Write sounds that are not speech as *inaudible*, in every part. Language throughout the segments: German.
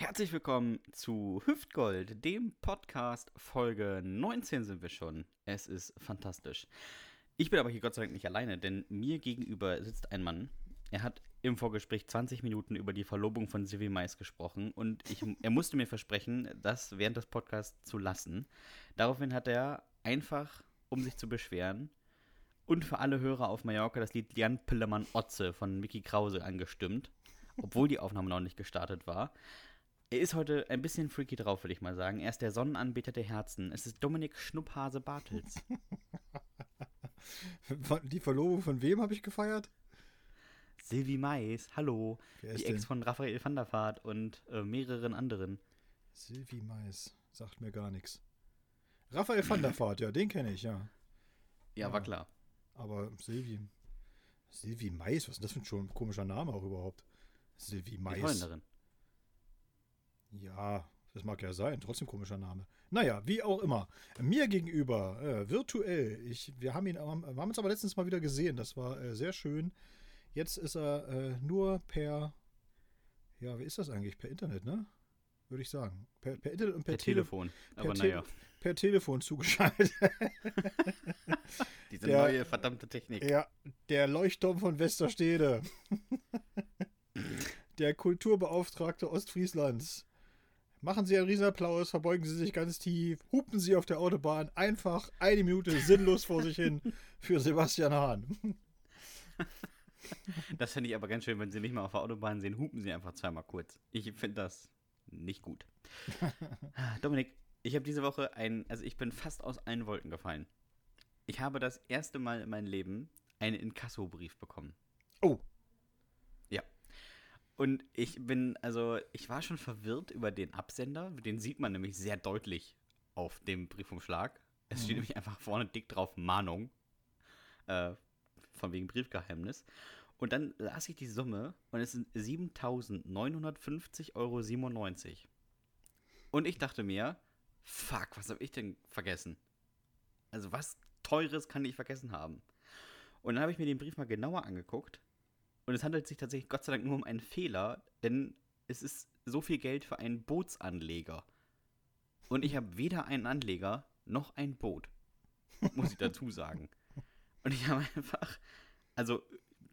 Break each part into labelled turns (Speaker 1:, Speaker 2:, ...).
Speaker 1: Herzlich willkommen zu Hüftgold, dem Podcast. Folge 19 sind wir schon. Es ist fantastisch. Ich bin aber hier Gott sei Dank nicht alleine, denn mir gegenüber sitzt ein Mann. Er hat im Vorgespräch 20 Minuten über die Verlobung von Silvi Mais gesprochen und ich, *laughs* er musste mir versprechen, das während des Podcasts zu lassen. Daraufhin hat er einfach, um sich zu beschweren, und für alle Hörer auf Mallorca das Lied Jan Pillemann Otze von Mickey Krause angestimmt, obwohl die Aufnahme noch nicht gestartet war. Er ist heute ein bisschen freaky drauf, würde ich mal sagen. Er ist der Sonnenanbeter der Herzen. Es ist Dominik Schnupphase Bartels. *laughs*
Speaker 2: Die Verlobung von wem habe ich gefeiert?
Speaker 1: Silvi Mais, hallo.
Speaker 2: Wer ist
Speaker 1: Die Ex
Speaker 2: denn?
Speaker 1: von Raphael van der Vaart und äh, mehreren anderen.
Speaker 2: Silvi Mais. Sagt mir gar nichts. Raphael van der Vaart, ja, den kenne ich, ja.
Speaker 1: Ja, war klar.
Speaker 2: Aber Silvi. Silvi Mais, was ist das für ein schon komischer Name auch überhaupt? Silvi
Speaker 1: Die
Speaker 2: Mais.
Speaker 1: Holländerin.
Speaker 2: Ja, das mag ja sein, trotzdem komischer Name. Naja, wie auch immer. Mir gegenüber, äh, virtuell. Ich, wir, haben ihn, wir haben uns aber letztens mal wieder gesehen. Das war äh, sehr schön. Jetzt ist er äh, nur per, ja, wie ist das eigentlich? Per Internet, ne? Würde ich sagen. Per, per Internet und per,
Speaker 1: Per
Speaker 2: Tele-
Speaker 1: Telefon. Aber
Speaker 2: Tele-
Speaker 1: naja,
Speaker 2: per Telefon zugeschaltet. *laughs*
Speaker 1: diese
Speaker 2: Der-
Speaker 1: neue verdammte Technik.
Speaker 2: ja, der Leuchtturm von Westerstede. *laughs* der Kulturbeauftragte Ostfrieslands. Machen Sie einen Riesenapplaus, verbeugen Sie sich ganz tief, hupen Sie auf der Autobahn einfach eine Minute sinnlos vor sich hin für Sebastian Hahn. *laughs*
Speaker 1: Das finde ich aber ganz schön, wenn Sie nicht mal auf der Autobahn sehen, hupen Sie einfach zweimal kurz. Ich finde das nicht gut. *laughs* Dominik, ich habe diese Woche ein, also ich bin fast aus allen Wolken gefallen. Ich habe das erste Mal in meinem Leben einen Inkassobrief bekommen.
Speaker 2: Oh.
Speaker 1: Und ich bin, also, ich war schon verwirrt über den Absender. Den sieht man nämlich sehr deutlich auf dem Briefumschlag. Es steht nämlich einfach vorne dick drauf Mahnung. Äh, von wegen Briefgeheimnis. Und dann las ich die Summe und es sind 7.950,97 Euro. Und ich dachte mir, fuck, was habe ich denn vergessen? Also was Teures kann ich vergessen haben? Und dann habe ich mir den Brief mal genauer angeguckt und es handelt sich tatsächlich Gott sei Dank nur um einen Fehler, denn es ist so viel Geld für einen Bootsanleger. Und ich habe weder einen Anleger noch ein Boot. Muss ich dazu sagen. *laughs* Und ich habe einfach, also,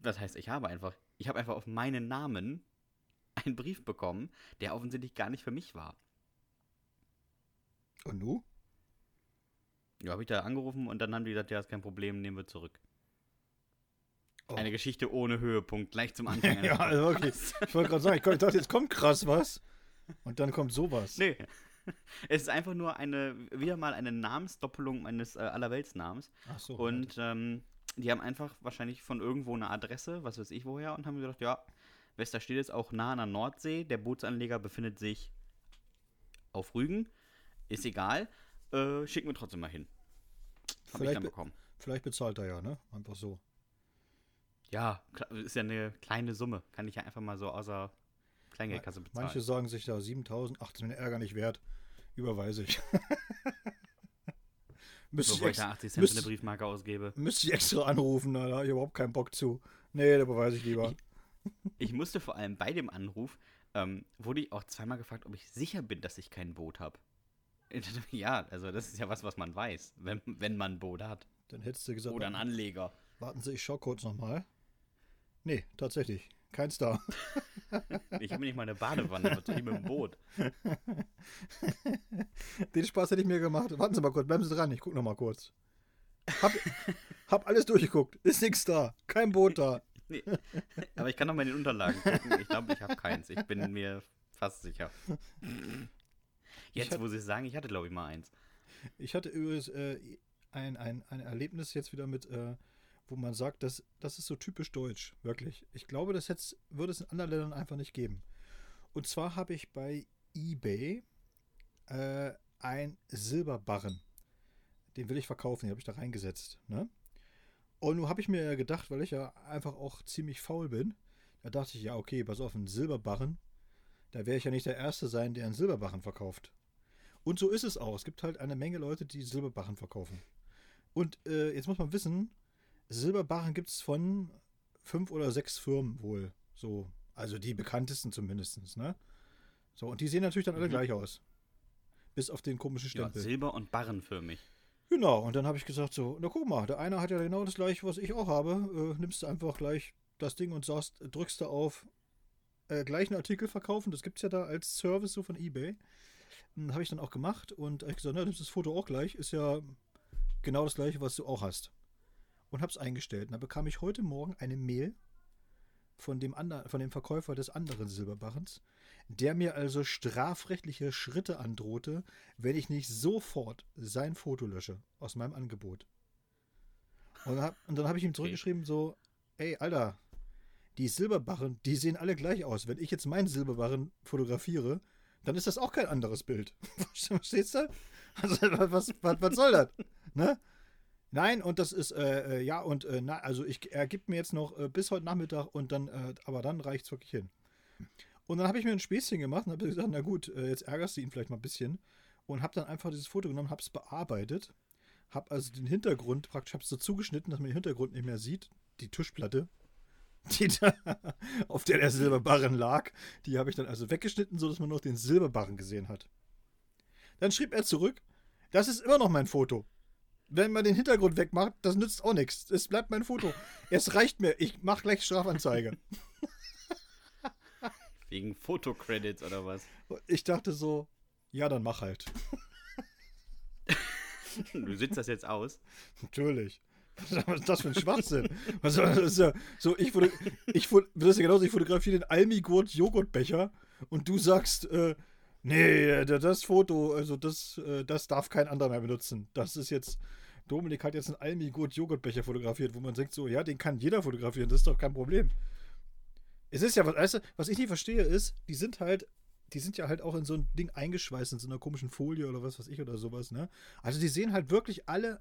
Speaker 1: was heißt, ich habe einfach, ich habe einfach auf meinen Namen einen Brief bekommen, der offensichtlich gar nicht für mich war.
Speaker 2: und du?
Speaker 1: Ja, habe ich da angerufen und dann haben die gesagt, ja, ist kein Problem, nehmen wir zurück.
Speaker 2: Oh.
Speaker 1: Eine Geschichte ohne Höhepunkt, gleich zum Anfang. *laughs*
Speaker 2: Ja, also wirklich. Ich wollte gerade sagen, ich dachte, jetzt kommt krass was. Und dann kommt sowas.
Speaker 1: Nee. *laughs* Es ist einfach nur eine, wieder mal eine Namensdoppelung meines äh, Allerweltsnamens.
Speaker 2: Ach so.
Speaker 1: Und ähm, die haben einfach wahrscheinlich von irgendwo eine Adresse, was weiß ich woher, und haben gedacht, ja, Westerstede ist auch nah an der Nordsee, der Bootsanleger befindet sich auf Rügen, ist egal, äh, schicken wir trotzdem mal hin. Hab ich
Speaker 2: Vielleicht
Speaker 1: dann
Speaker 2: be-
Speaker 1: bekommen.
Speaker 2: Vielleicht bezahlt er ja, ne? Einfach so.
Speaker 1: Ja, ist ja eine kleine Summe, kann ich ja einfach mal so außer Kleingeldkasse bezahlen.
Speaker 2: Manche sagen sich da 7000, ach, das ist mir der Ärger nicht wert. Überweise ich. *laughs* müsste, ich
Speaker 1: Bevor ich da 80 Cent für
Speaker 2: müsste-
Speaker 1: eine Briefmarke ausgebe.
Speaker 2: müsste ich extra anrufen, da habe ich überhaupt keinen Bock zu. Nee, da überweise ich lieber.
Speaker 1: Ich musste vor allem bei dem Anruf, ähm, wurde ich auch zweimal gefragt, ob ich sicher bin, dass ich kein Boot habe. Ja, also das ist ja was, was man weiß, wenn, wenn man ein Boot hat.
Speaker 2: Dann hättest du gesagt,
Speaker 1: Oder ein Anleger.
Speaker 2: warten Sie, ich schau kurz nochmal. Nee, tatsächlich. Keins *laughs* da.
Speaker 1: Ich habe nicht mal eine Badewanne, was soll ich mit dem Boot? *laughs*
Speaker 2: Den Spaß hätte ich mir gemacht. Warten Sie mal kurz, bleiben Sie dran, ich gucke nochmal kurz. Hab, *laughs* hab alles durchgeguckt. Ist nichts da. Kein Boot da.
Speaker 1: Nee. Aber ich kann noch mal in den Unterlagen gucken. Ich glaube, ich habe keins. Ich bin mir fast sicher. Jetzt,
Speaker 2: hab-
Speaker 1: wo Sie sagen, ich hatte, glaube ich, mal eins.
Speaker 2: Ich hatte übrigens äh, ein, ein, ein Erlebnis jetzt wieder mit, äh, wo man sagt, dass, das ist so typisch deutsch, wirklich. Ich glaube, das hätt's, würde es in anderen Ländern einfach nicht geben. Und zwar habe ich bei eBay äh, ein Silberbarren. Den will ich verkaufen, den habe ich da reingesetzt. Ne? Und nun habe ich mir ja gedacht, weil ich ja einfach auch ziemlich faul bin, da dachte ich, ja, okay, pass auf, ein Silberbarren, da werde ich ja nicht der Erste sein, der einen Silberbarren verkauft. Und so ist es auch. Es gibt halt eine Menge Leute, die Silberbarren verkaufen. Und äh, jetzt muss man wissen, Silberbarren gibt es von fünf oder sechs Firmen wohl. So, also die bekanntesten zumindest. Ne? So, und die sehen natürlich dann alle
Speaker 1: Mhm.
Speaker 2: gleich aus. Bis auf den komischen
Speaker 1: Ja,
Speaker 2: Stempel.
Speaker 1: silber- und barrenförmig.
Speaker 2: Genau, und dann habe ich gesagt so, na guck mal, der eine hat ja genau das gleiche, was ich auch habe. Äh, nimmst du einfach gleich das Ding und sagst, drückst du auf äh, gleichen Artikel verkaufen, das gibt's ja da als Service so von Ebay. Habe ich dann auch gemacht und ich gesagt, na, nimmst das Foto auch gleich, ist ja genau das gleiche, was du auch hast. Und hab's eingestellt. Und dann bekam ich heute Morgen eine Mail von dem, anderen, von dem Verkäufer des anderen Silberbarrens, der mir also strafrechtliche Schritte androhte, wenn ich nicht sofort sein Foto lösche aus meinem Angebot. Und, dann hab, und dann habe ich ihm zurückgeschrieben, so, ey, Alter, die Silberbarren, die sehen alle gleich aus. Wenn ich jetzt meinen Silberbarren fotografiere, dann ist das auch kein anderes Bild. *laughs* Verstehst du? Also, was, was, was soll das? Ne? Nein, und das ist, äh, äh, ja, und, äh, na, also ich, er gibt mir jetzt noch äh, bis heute Nachmittag und dann, äh, aber dann reicht es wirklich hin. Und dann habe ich mir ein Späßchen gemacht und habe gesagt, na gut, äh, jetzt ärgerst du ihn vielleicht mal ein bisschen. Und habe dann einfach dieses Foto genommen, habe es bearbeitet, habe also den Hintergrund praktisch, habe es so zugeschnitten, dass man den Hintergrund nicht mehr sieht, die Tischplatte, *laughs* die da, auf der der Silberbarren lag, die habe ich dann also weggeschnitten, sodass man noch den Silberbarren gesehen hat. Dann schrieb er zurück, das ist immer noch mein Foto. Wenn man den Hintergrund wegmacht, das nützt auch nichts. Es bleibt mein Foto. Es reicht mir. Ich mache gleich Strafanzeige. *laughs*
Speaker 1: Wegen Fotocredits oder was?
Speaker 2: Ich dachte so, ja, dann mach halt. *laughs*
Speaker 1: Du sitzt das jetzt aus.
Speaker 2: Natürlich. Was ist das für ein Schwachsinn? Was, das ist ja so, ich, foto, ich das ist ja genauso, ich fotografiere den Almigurt Joghurtbecher und du sagst, äh, nee, da- das Foto, also das, äh, das darf kein anderer mehr benutzen. Das ist jetzt, Dominik hat jetzt einen Almigurt Joghurtbecher fotografiert, wo man denkt so, ja, den kann jeder fotografieren, das ist doch kein Problem. Es ist ja, was, weißt du, was ich nicht verstehe ist, die sind halt, die sind ja halt auch in so ein Ding eingeschweißt, in so einer komischen Folie oder was weiß ich oder sowas, ne? Also die sehen halt wirklich alle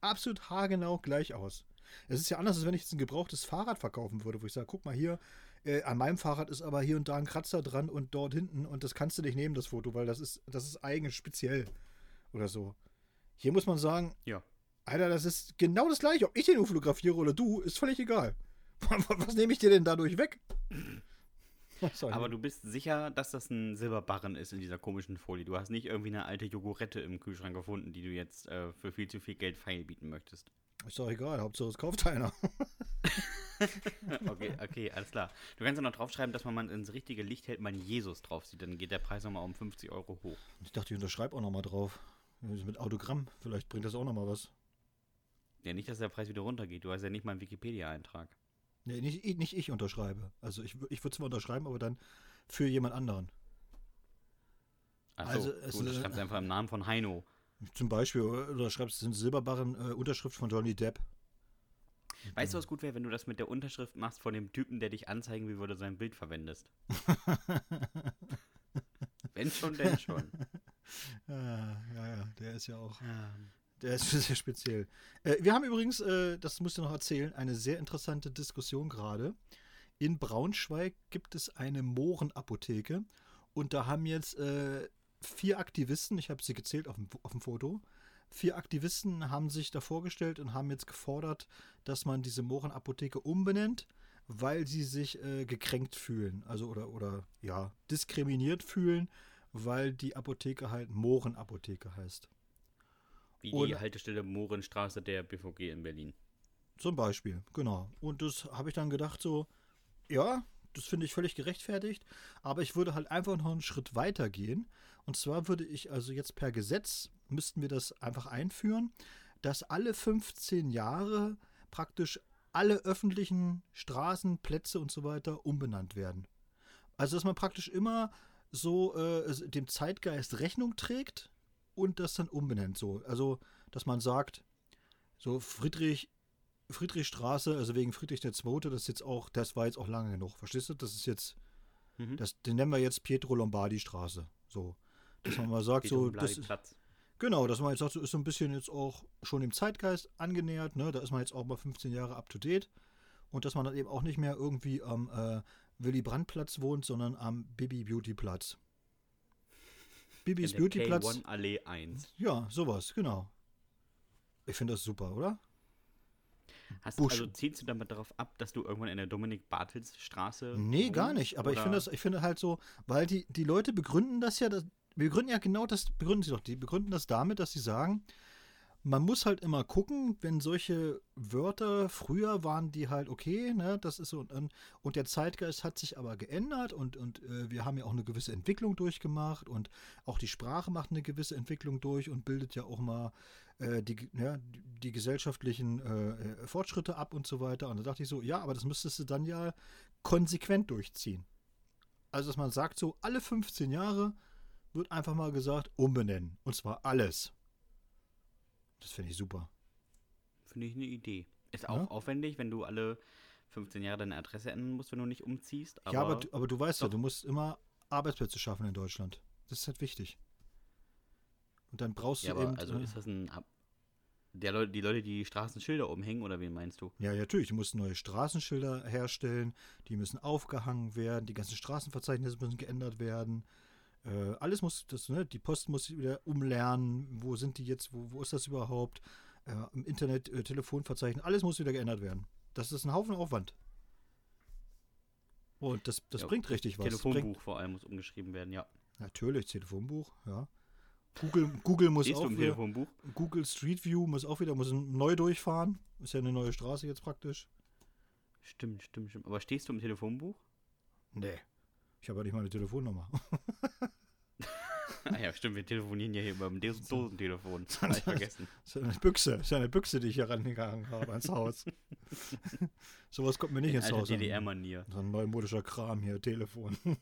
Speaker 2: absolut haargenau gleich aus. Es ist ja anders, als wenn ich jetzt ein gebrauchtes Fahrrad verkaufen würde, wo ich sage, guck mal hier, äh, an meinem Fahrrad ist aber hier und da ein Kratzer dran und dort hinten und das kannst du nicht nehmen, das Foto, weil das ist, das ist eigen speziell oder so. Hier muss man sagen,
Speaker 1: Ja.
Speaker 2: Alter, das ist genau das gleiche. Ob ich den nur fotografiere oder du, ist völlig egal. *laughs* Was nehme ich dir denn dadurch weg? *laughs*
Speaker 1: Aber du bist sicher, dass das ein Silberbarren ist in dieser komischen Folie. Du hast nicht irgendwie eine alte Jogurette im Kühlschrank gefunden, die du jetzt äh, für viel zu viel Geld feil bieten möchtest.
Speaker 2: Ist doch egal, Hauptsache es kauft einer. *laughs*
Speaker 1: Okay, okay, alles klar. Du kannst ja noch draufschreiben, dass man mal ins richtige Licht hält, man Jesus drauf sieht. Dann geht der Preis nochmal um 50 Euro hoch.
Speaker 2: Ich dachte, ich unterschreibe auch nochmal drauf. Mit Autogramm, vielleicht bringt das auch nochmal was.
Speaker 1: Ja, nicht, dass der Preis wieder runtergeht. Du hast ja nicht mal einen Wikipedia-Eintrag.
Speaker 2: Nee, nicht, ich- nicht ich unterschreibe. Also ich, ich würde zwar unterschreiben, aber dann für jemand anderen.
Speaker 1: Achso,
Speaker 2: Also,
Speaker 1: also,
Speaker 2: es
Speaker 1: gut, das
Speaker 2: ist-
Speaker 1: schreibst du einfach im Namen von Heino.
Speaker 2: Zum Beispiel, oder schreibst du in Silberbarren äh, Unterschrift von Johnny Depp.
Speaker 1: Weißt du, was gut wäre, wenn du das mit der Unterschrift machst von dem Typen, der dich anzeigen will, wo du sein Bild verwendest? *laughs* wenn schon, denn schon.
Speaker 2: ja, ja, ja, der ist ja auch.
Speaker 1: Ah,
Speaker 2: Der ist sehr speziell. Äh, wir haben übrigens, äh, das musst du noch erzählen, eine sehr interessante Diskussion gerade. In Braunschweig gibt es eine Mohrenapotheke und da haben jetzt äh, vier Aktivisten, ich habe sie gezählt auf dem, auf dem Foto, vier Aktivisten haben sich da vorgestellt und haben jetzt gefordert, dass man diese Mohrenapotheke umbenennt, weil sie sich äh, gekränkt fühlen, also oder, oder ja, diskriminiert fühlen, weil die Apotheke halt Mohrenapotheke heißt.
Speaker 1: Wie
Speaker 2: Und-
Speaker 1: die Haltestelle Mohrenstraße der BVG in Berlin.
Speaker 2: Zum Beispiel, genau. Und das habe ich dann gedacht, so, ja, das finde ich völlig gerechtfertigt, aber ich würde halt einfach noch einen Schritt weiter gehen. Und zwar würde ich also jetzt per Gesetz, müssten wir das einfach einführen, dass alle 15 Jahre praktisch alle öffentlichen Straßen, Plätze und so weiter umbenannt werden. Also, dass man praktisch immer so äh, dem Zeitgeist Rechnung trägt und das dann umbenennt. So. Also, dass man sagt, so Friedrich Friedrichstraße, also wegen Friedrich II., das ist jetzt auch, das war jetzt auch lange genug. Verstehst du? Das ist jetzt,
Speaker 1: Mhm.
Speaker 2: das, den nennen wir jetzt Pietro Lombardi Straße. So. Dass man mal sagt, so, das,
Speaker 1: Platz.
Speaker 2: genau, dass man jetzt sagt, so ist so ein bisschen jetzt auch schon dem Zeitgeist angenähert, ne? Da ist man jetzt auch mal 15 Jahre up to date. Und dass man dann eben auch nicht mehr irgendwie am äh, Willy Brandt Platz wohnt, sondern am Bibi Beauty Platz. Bibis
Speaker 1: In der
Speaker 2: Beauty Platz.
Speaker 1: K1 Allee 1.
Speaker 2: Ja, sowas, genau. Ich finde das super, oder?
Speaker 1: Hast,
Speaker 2: Busch.
Speaker 1: also zielst du damit darauf ab, dass du irgendwann in der Dominik-Bartels-Straße.
Speaker 2: Nee, gar
Speaker 1: wohnst,
Speaker 2: nicht. Aber ich
Speaker 1: oder-
Speaker 2: finde das, ich finde halt so, weil die, die Leute begründen das ja, das, begründen ja genau das, begründen sie doch. Die begründen das damit, dass sie sagen, man muss halt immer gucken, wenn solche Wörter, früher waren die halt okay, ne, das ist so, und, und der Zeitgeist hat sich aber geändert und, und äh, wir haben ja auch eine gewisse Entwicklung durchgemacht und auch die Sprache macht eine gewisse Entwicklung durch und bildet ja auch mal äh, die, ja, die, die gesellschaftlichen äh, äh, Fortschritte ab und so weiter. Und da dachte ich so, ja, aber das müsstest du dann ja konsequent durchziehen. Also, dass man sagt, so alle 15 Jahre wird einfach mal gesagt, umbenennen. Und zwar alles. Das finde ich super.
Speaker 1: Finde ich eine Idee. Ist
Speaker 2: Ja.
Speaker 1: auch aufwendig, wenn du alle 15 Jahre deine Adresse ändern musst, wenn du nicht umziehst. Aber
Speaker 2: ja, aber, du- aber du weißt ja,
Speaker 1: doch.
Speaker 2: du musst immer Arbeitsplätze schaffen in Deutschland. Das ist halt wichtig. Und dann brauchst
Speaker 1: Ja,
Speaker 2: du
Speaker 1: aber
Speaker 2: eben.
Speaker 1: also
Speaker 2: äh,
Speaker 1: ist das ein. Ab der Leute, die Leute, die Straßenschilder umhängen, oder wen meinst du?
Speaker 2: Ja, natürlich. Du musst neue Straßenschilder herstellen, die müssen aufgehangen werden, die ganzen Straßenverzeichnisse müssen geändert werden. Äh, alles muss, das, ne, die Post muss wieder umlernen, wo sind die jetzt, wo, wo ist das überhaupt? Äh, Im Internet, äh, Telefonverzeichnis, alles muss wieder geändert werden. Das ist ein Haufen Aufwand. Und das, das
Speaker 1: Ja,
Speaker 2: bringt richtig was.
Speaker 1: Telefonbuch
Speaker 2: Bringt,
Speaker 1: vor allem muss umgeschrieben werden, ja.
Speaker 2: natürlich, Telefonbuch, ja. Google, Google muss auch wieder? Google Street View muss auch wieder, muss neu durchfahren. Ist ja eine neue Straße jetzt praktisch.
Speaker 1: Stimmt, stimmt, stimmt. Aber stehst du im Telefonbuch?
Speaker 2: Nee. Ich habe ja nicht mal eine Telefonnummer. *laughs*
Speaker 1: ah ja, stimmt, wir telefonieren ja hier über dem Dos- Dosentelefon. Hab ich vergessen.
Speaker 2: Das ist ja eine Büchse. Das ist ja eine Büchse, die ich hier rangegangen habe ans Haus. *laughs* Sowas kommt mir nicht
Speaker 1: In
Speaker 2: ins Haus.
Speaker 1: DDR-Manier.
Speaker 2: So ein neumodischer Kram hier, Telefon. *laughs*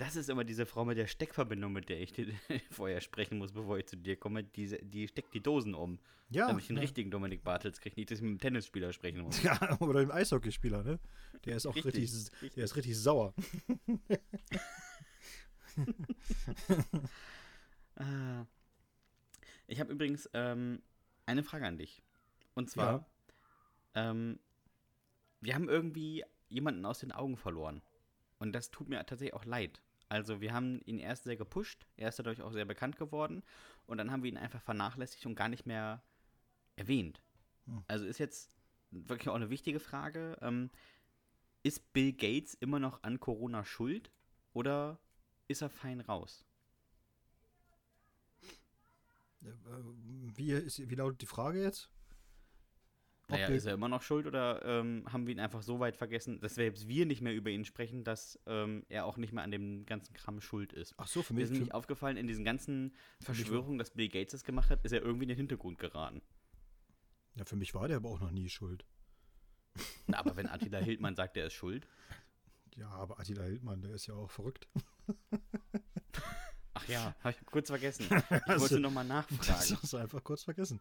Speaker 1: Das ist immer diese Frau mit der Steckverbindung, mit der ich *laughs* vorher sprechen muss, bevor ich zu dir komme. Diese, die steckt die Dosen um,
Speaker 2: Ja.
Speaker 1: damit ich den
Speaker 2: ja.
Speaker 1: richtigen Dominik Bartels kriege, nicht, dass ich mit dem Tennisspieler sprechen muss. *laughs*
Speaker 2: Ja, oder dem Eishockeyspieler, ne? Der ist auch
Speaker 1: Richtig,
Speaker 2: richtig,
Speaker 1: richtig.
Speaker 2: der ist richtig sauer. *laughs*
Speaker 1: Ich habe übrigens ähm, eine Frage an dich. Und zwar, ähm, wir haben irgendwie jemanden aus den Augen verloren. Und das tut mir tatsächlich auch leid. Also wir haben ihn erst sehr gepusht, er ist dadurch auch sehr bekannt geworden und dann haben wir ihn einfach vernachlässigt und gar nicht mehr erwähnt.
Speaker 2: Hm.
Speaker 1: Also ist jetzt wirklich auch eine wichtige Frage. Ähm, ist Bill Gates immer noch an Corona schuld oder ist er fein raus?
Speaker 2: Äh, Wie, ist, wie lautet die Frage jetzt?
Speaker 1: Naja, ist er immer noch schuld oder ähm, haben wir ihn einfach so weit vergessen, dass selbst wir nicht mehr über ihn sprechen, dass ähm, er auch nicht mehr an dem ganzen Kram schuld ist?
Speaker 2: Ach so, für
Speaker 1: Mir
Speaker 2: mich.
Speaker 1: ist nämlich aufgefallen, in diesen ganzen Verschwörungen, dass Bill Gates das gemacht hat, ist er irgendwie in den Hintergrund geraten.
Speaker 2: ja, für mich war der aber auch noch nie schuld.
Speaker 1: Na, aber wenn Attila *laughs* Hildmann sagt, er ist schuld.
Speaker 2: Ja, aber Attila Hildmann, der ist ja auch verrückt.
Speaker 1: Ach ja, habe ich kurz vergessen. *laughs* Ich
Speaker 2: Also,
Speaker 1: wollte nochmal
Speaker 2: Das
Speaker 1: nachfragen.
Speaker 2: hast du einfach kurz vergessen.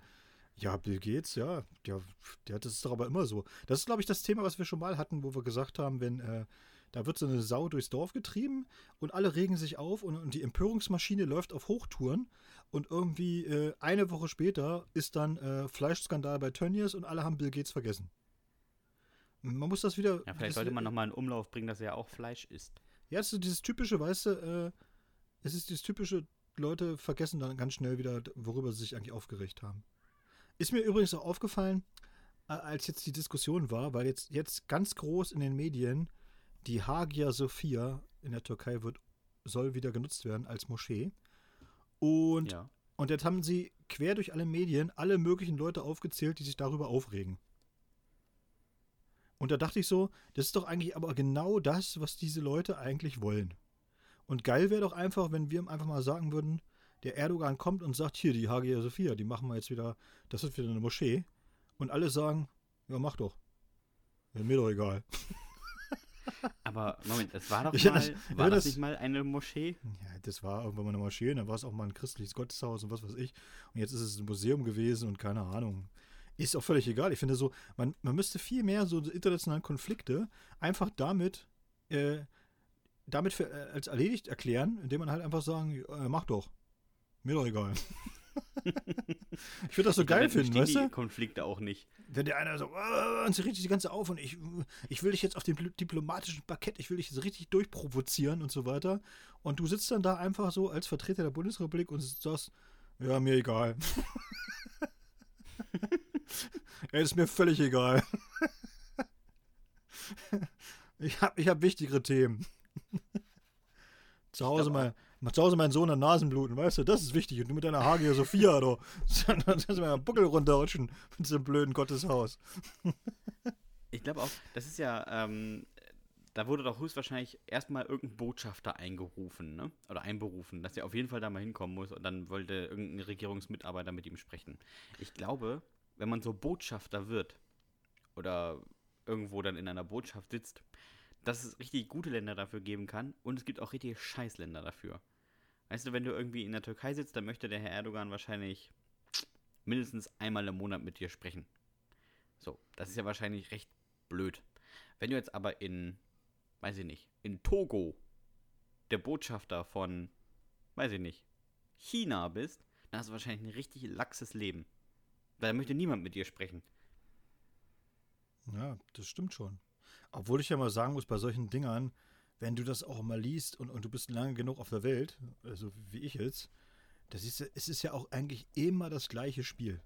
Speaker 2: Ja, Bill Gates, ja, der, der, das ist doch aber immer so. Das ist, glaube ich, das Thema, was wir schon mal hatten, wo wir gesagt haben, wenn äh, da wird so eine Sau durchs Dorf getrieben und alle regen sich auf und, und die Empörungsmaschine läuft auf Hochtouren und irgendwie äh, eine Woche später ist dann äh, Fleischskandal bei Tönnies und alle haben Bill Gates vergessen. Man muss das wieder.
Speaker 1: Ja, vielleicht sollte man nochmal in Umlauf bringen, dass er auch Fleisch isst.
Speaker 2: Ja, das ist dieses typische, weißt du, äh, es ist dieses typische, Leute vergessen dann ganz schnell wieder, worüber sie sich eigentlich aufgeregt haben. Ist mir übrigens auch aufgefallen, äh, als jetzt die Diskussion war, weil jetzt, jetzt ganz groß in den Medien die Hagia Sophia in der Türkei wird, soll wieder genutzt werden als Moschee. Und,
Speaker 1: Ja.
Speaker 2: und jetzt haben sie quer durch alle Medien alle möglichen Leute aufgezählt, die sich darüber aufregen. Und da dachte ich so, das ist doch eigentlich aber genau das, was diese Leute eigentlich wollen. Und geil wäre doch einfach, wenn wir einfach mal sagen würden, der Erdogan kommt und sagt, hier, die Hagia Sophia, die machen wir jetzt wieder, das wird wieder eine Moschee. Und alle sagen, ja, mach doch. Ja, mir doch egal. *laughs*
Speaker 1: Aber Moment, das war doch
Speaker 2: Ich-
Speaker 1: mal,
Speaker 2: das-
Speaker 1: war das, nicht mal eine Moschee?
Speaker 2: Ja, das war irgendwann mal eine Moschee, dann war es auch mal ein christliches Gotteshaus und was weiß ich. Und jetzt ist es ein Museum gewesen und keine Ahnung. Ist auch völlig egal. Ich finde so, man, man müsste viel mehr so internationale Konflikte einfach damit, äh, damit für, äh, als erledigt erklären, indem man halt einfach sagen, äh, mach doch. Mir doch egal. ich würde das so
Speaker 1: Ich
Speaker 2: geil finden, weißt du?
Speaker 1: die Konflikte auch nicht.
Speaker 2: Wenn der einer so, äh, und sie richtig die ganze auf und ich, ich will dich jetzt auf dem dipl- diplomatischen Parkett, ich will dich so richtig durchprovozieren und so weiter. Und du sitzt dann da einfach so als Vertreter der Bundesrepublik und sagst, ja, mir egal. *laughs* Ey, ist mir völlig egal. *laughs* Ich habe ich hab wichtigere Themen. *laughs* Zu Hause, mein, zu Hause mein Sohn an Nasenbluten, weißt du, das ist wichtig. Und du mit deiner Hagia Sophia, du. *laughs* Dann kannst du mir einen Buckel runterrutschen mit diesem blöden Gotteshaus. *laughs*
Speaker 1: Ich glaube auch, das ist ja, ähm, da wurde doch höchstwahrscheinlich erstmal irgendein Botschafter eingerufen, ne? Oder einberufen, dass er auf jeden Fall da mal hinkommen muss und dann wollte irgendein Regierungsmitarbeiter mit ihm sprechen. Ich glaube, wenn man so Botschafter wird oder irgendwo dann in einer Botschaft sitzt, dass es richtig gute Länder dafür geben kann und es gibt auch richtig Scheißländer dafür. Weißt du, wenn du irgendwie in der Türkei sitzt, dann möchte der Herr Erdogan wahrscheinlich mindestens einmal im Monat mit dir sprechen. So, das ist ja wahrscheinlich recht blöd. Wenn du jetzt aber in, weiß ich nicht, in Togo der Botschafter von, weiß ich nicht, China bist, dann hast du wahrscheinlich ein richtig laxes Leben. Da möchte niemand mit dir sprechen.
Speaker 2: Ja, das stimmt schon. Obwohl ich ja mal sagen muss, bei solchen Dingern, wenn du das auch mal liest und, und du bist lange genug auf der Welt, also wie ich jetzt, das ist, es ist ja auch eigentlich immer das gleiche Spiel.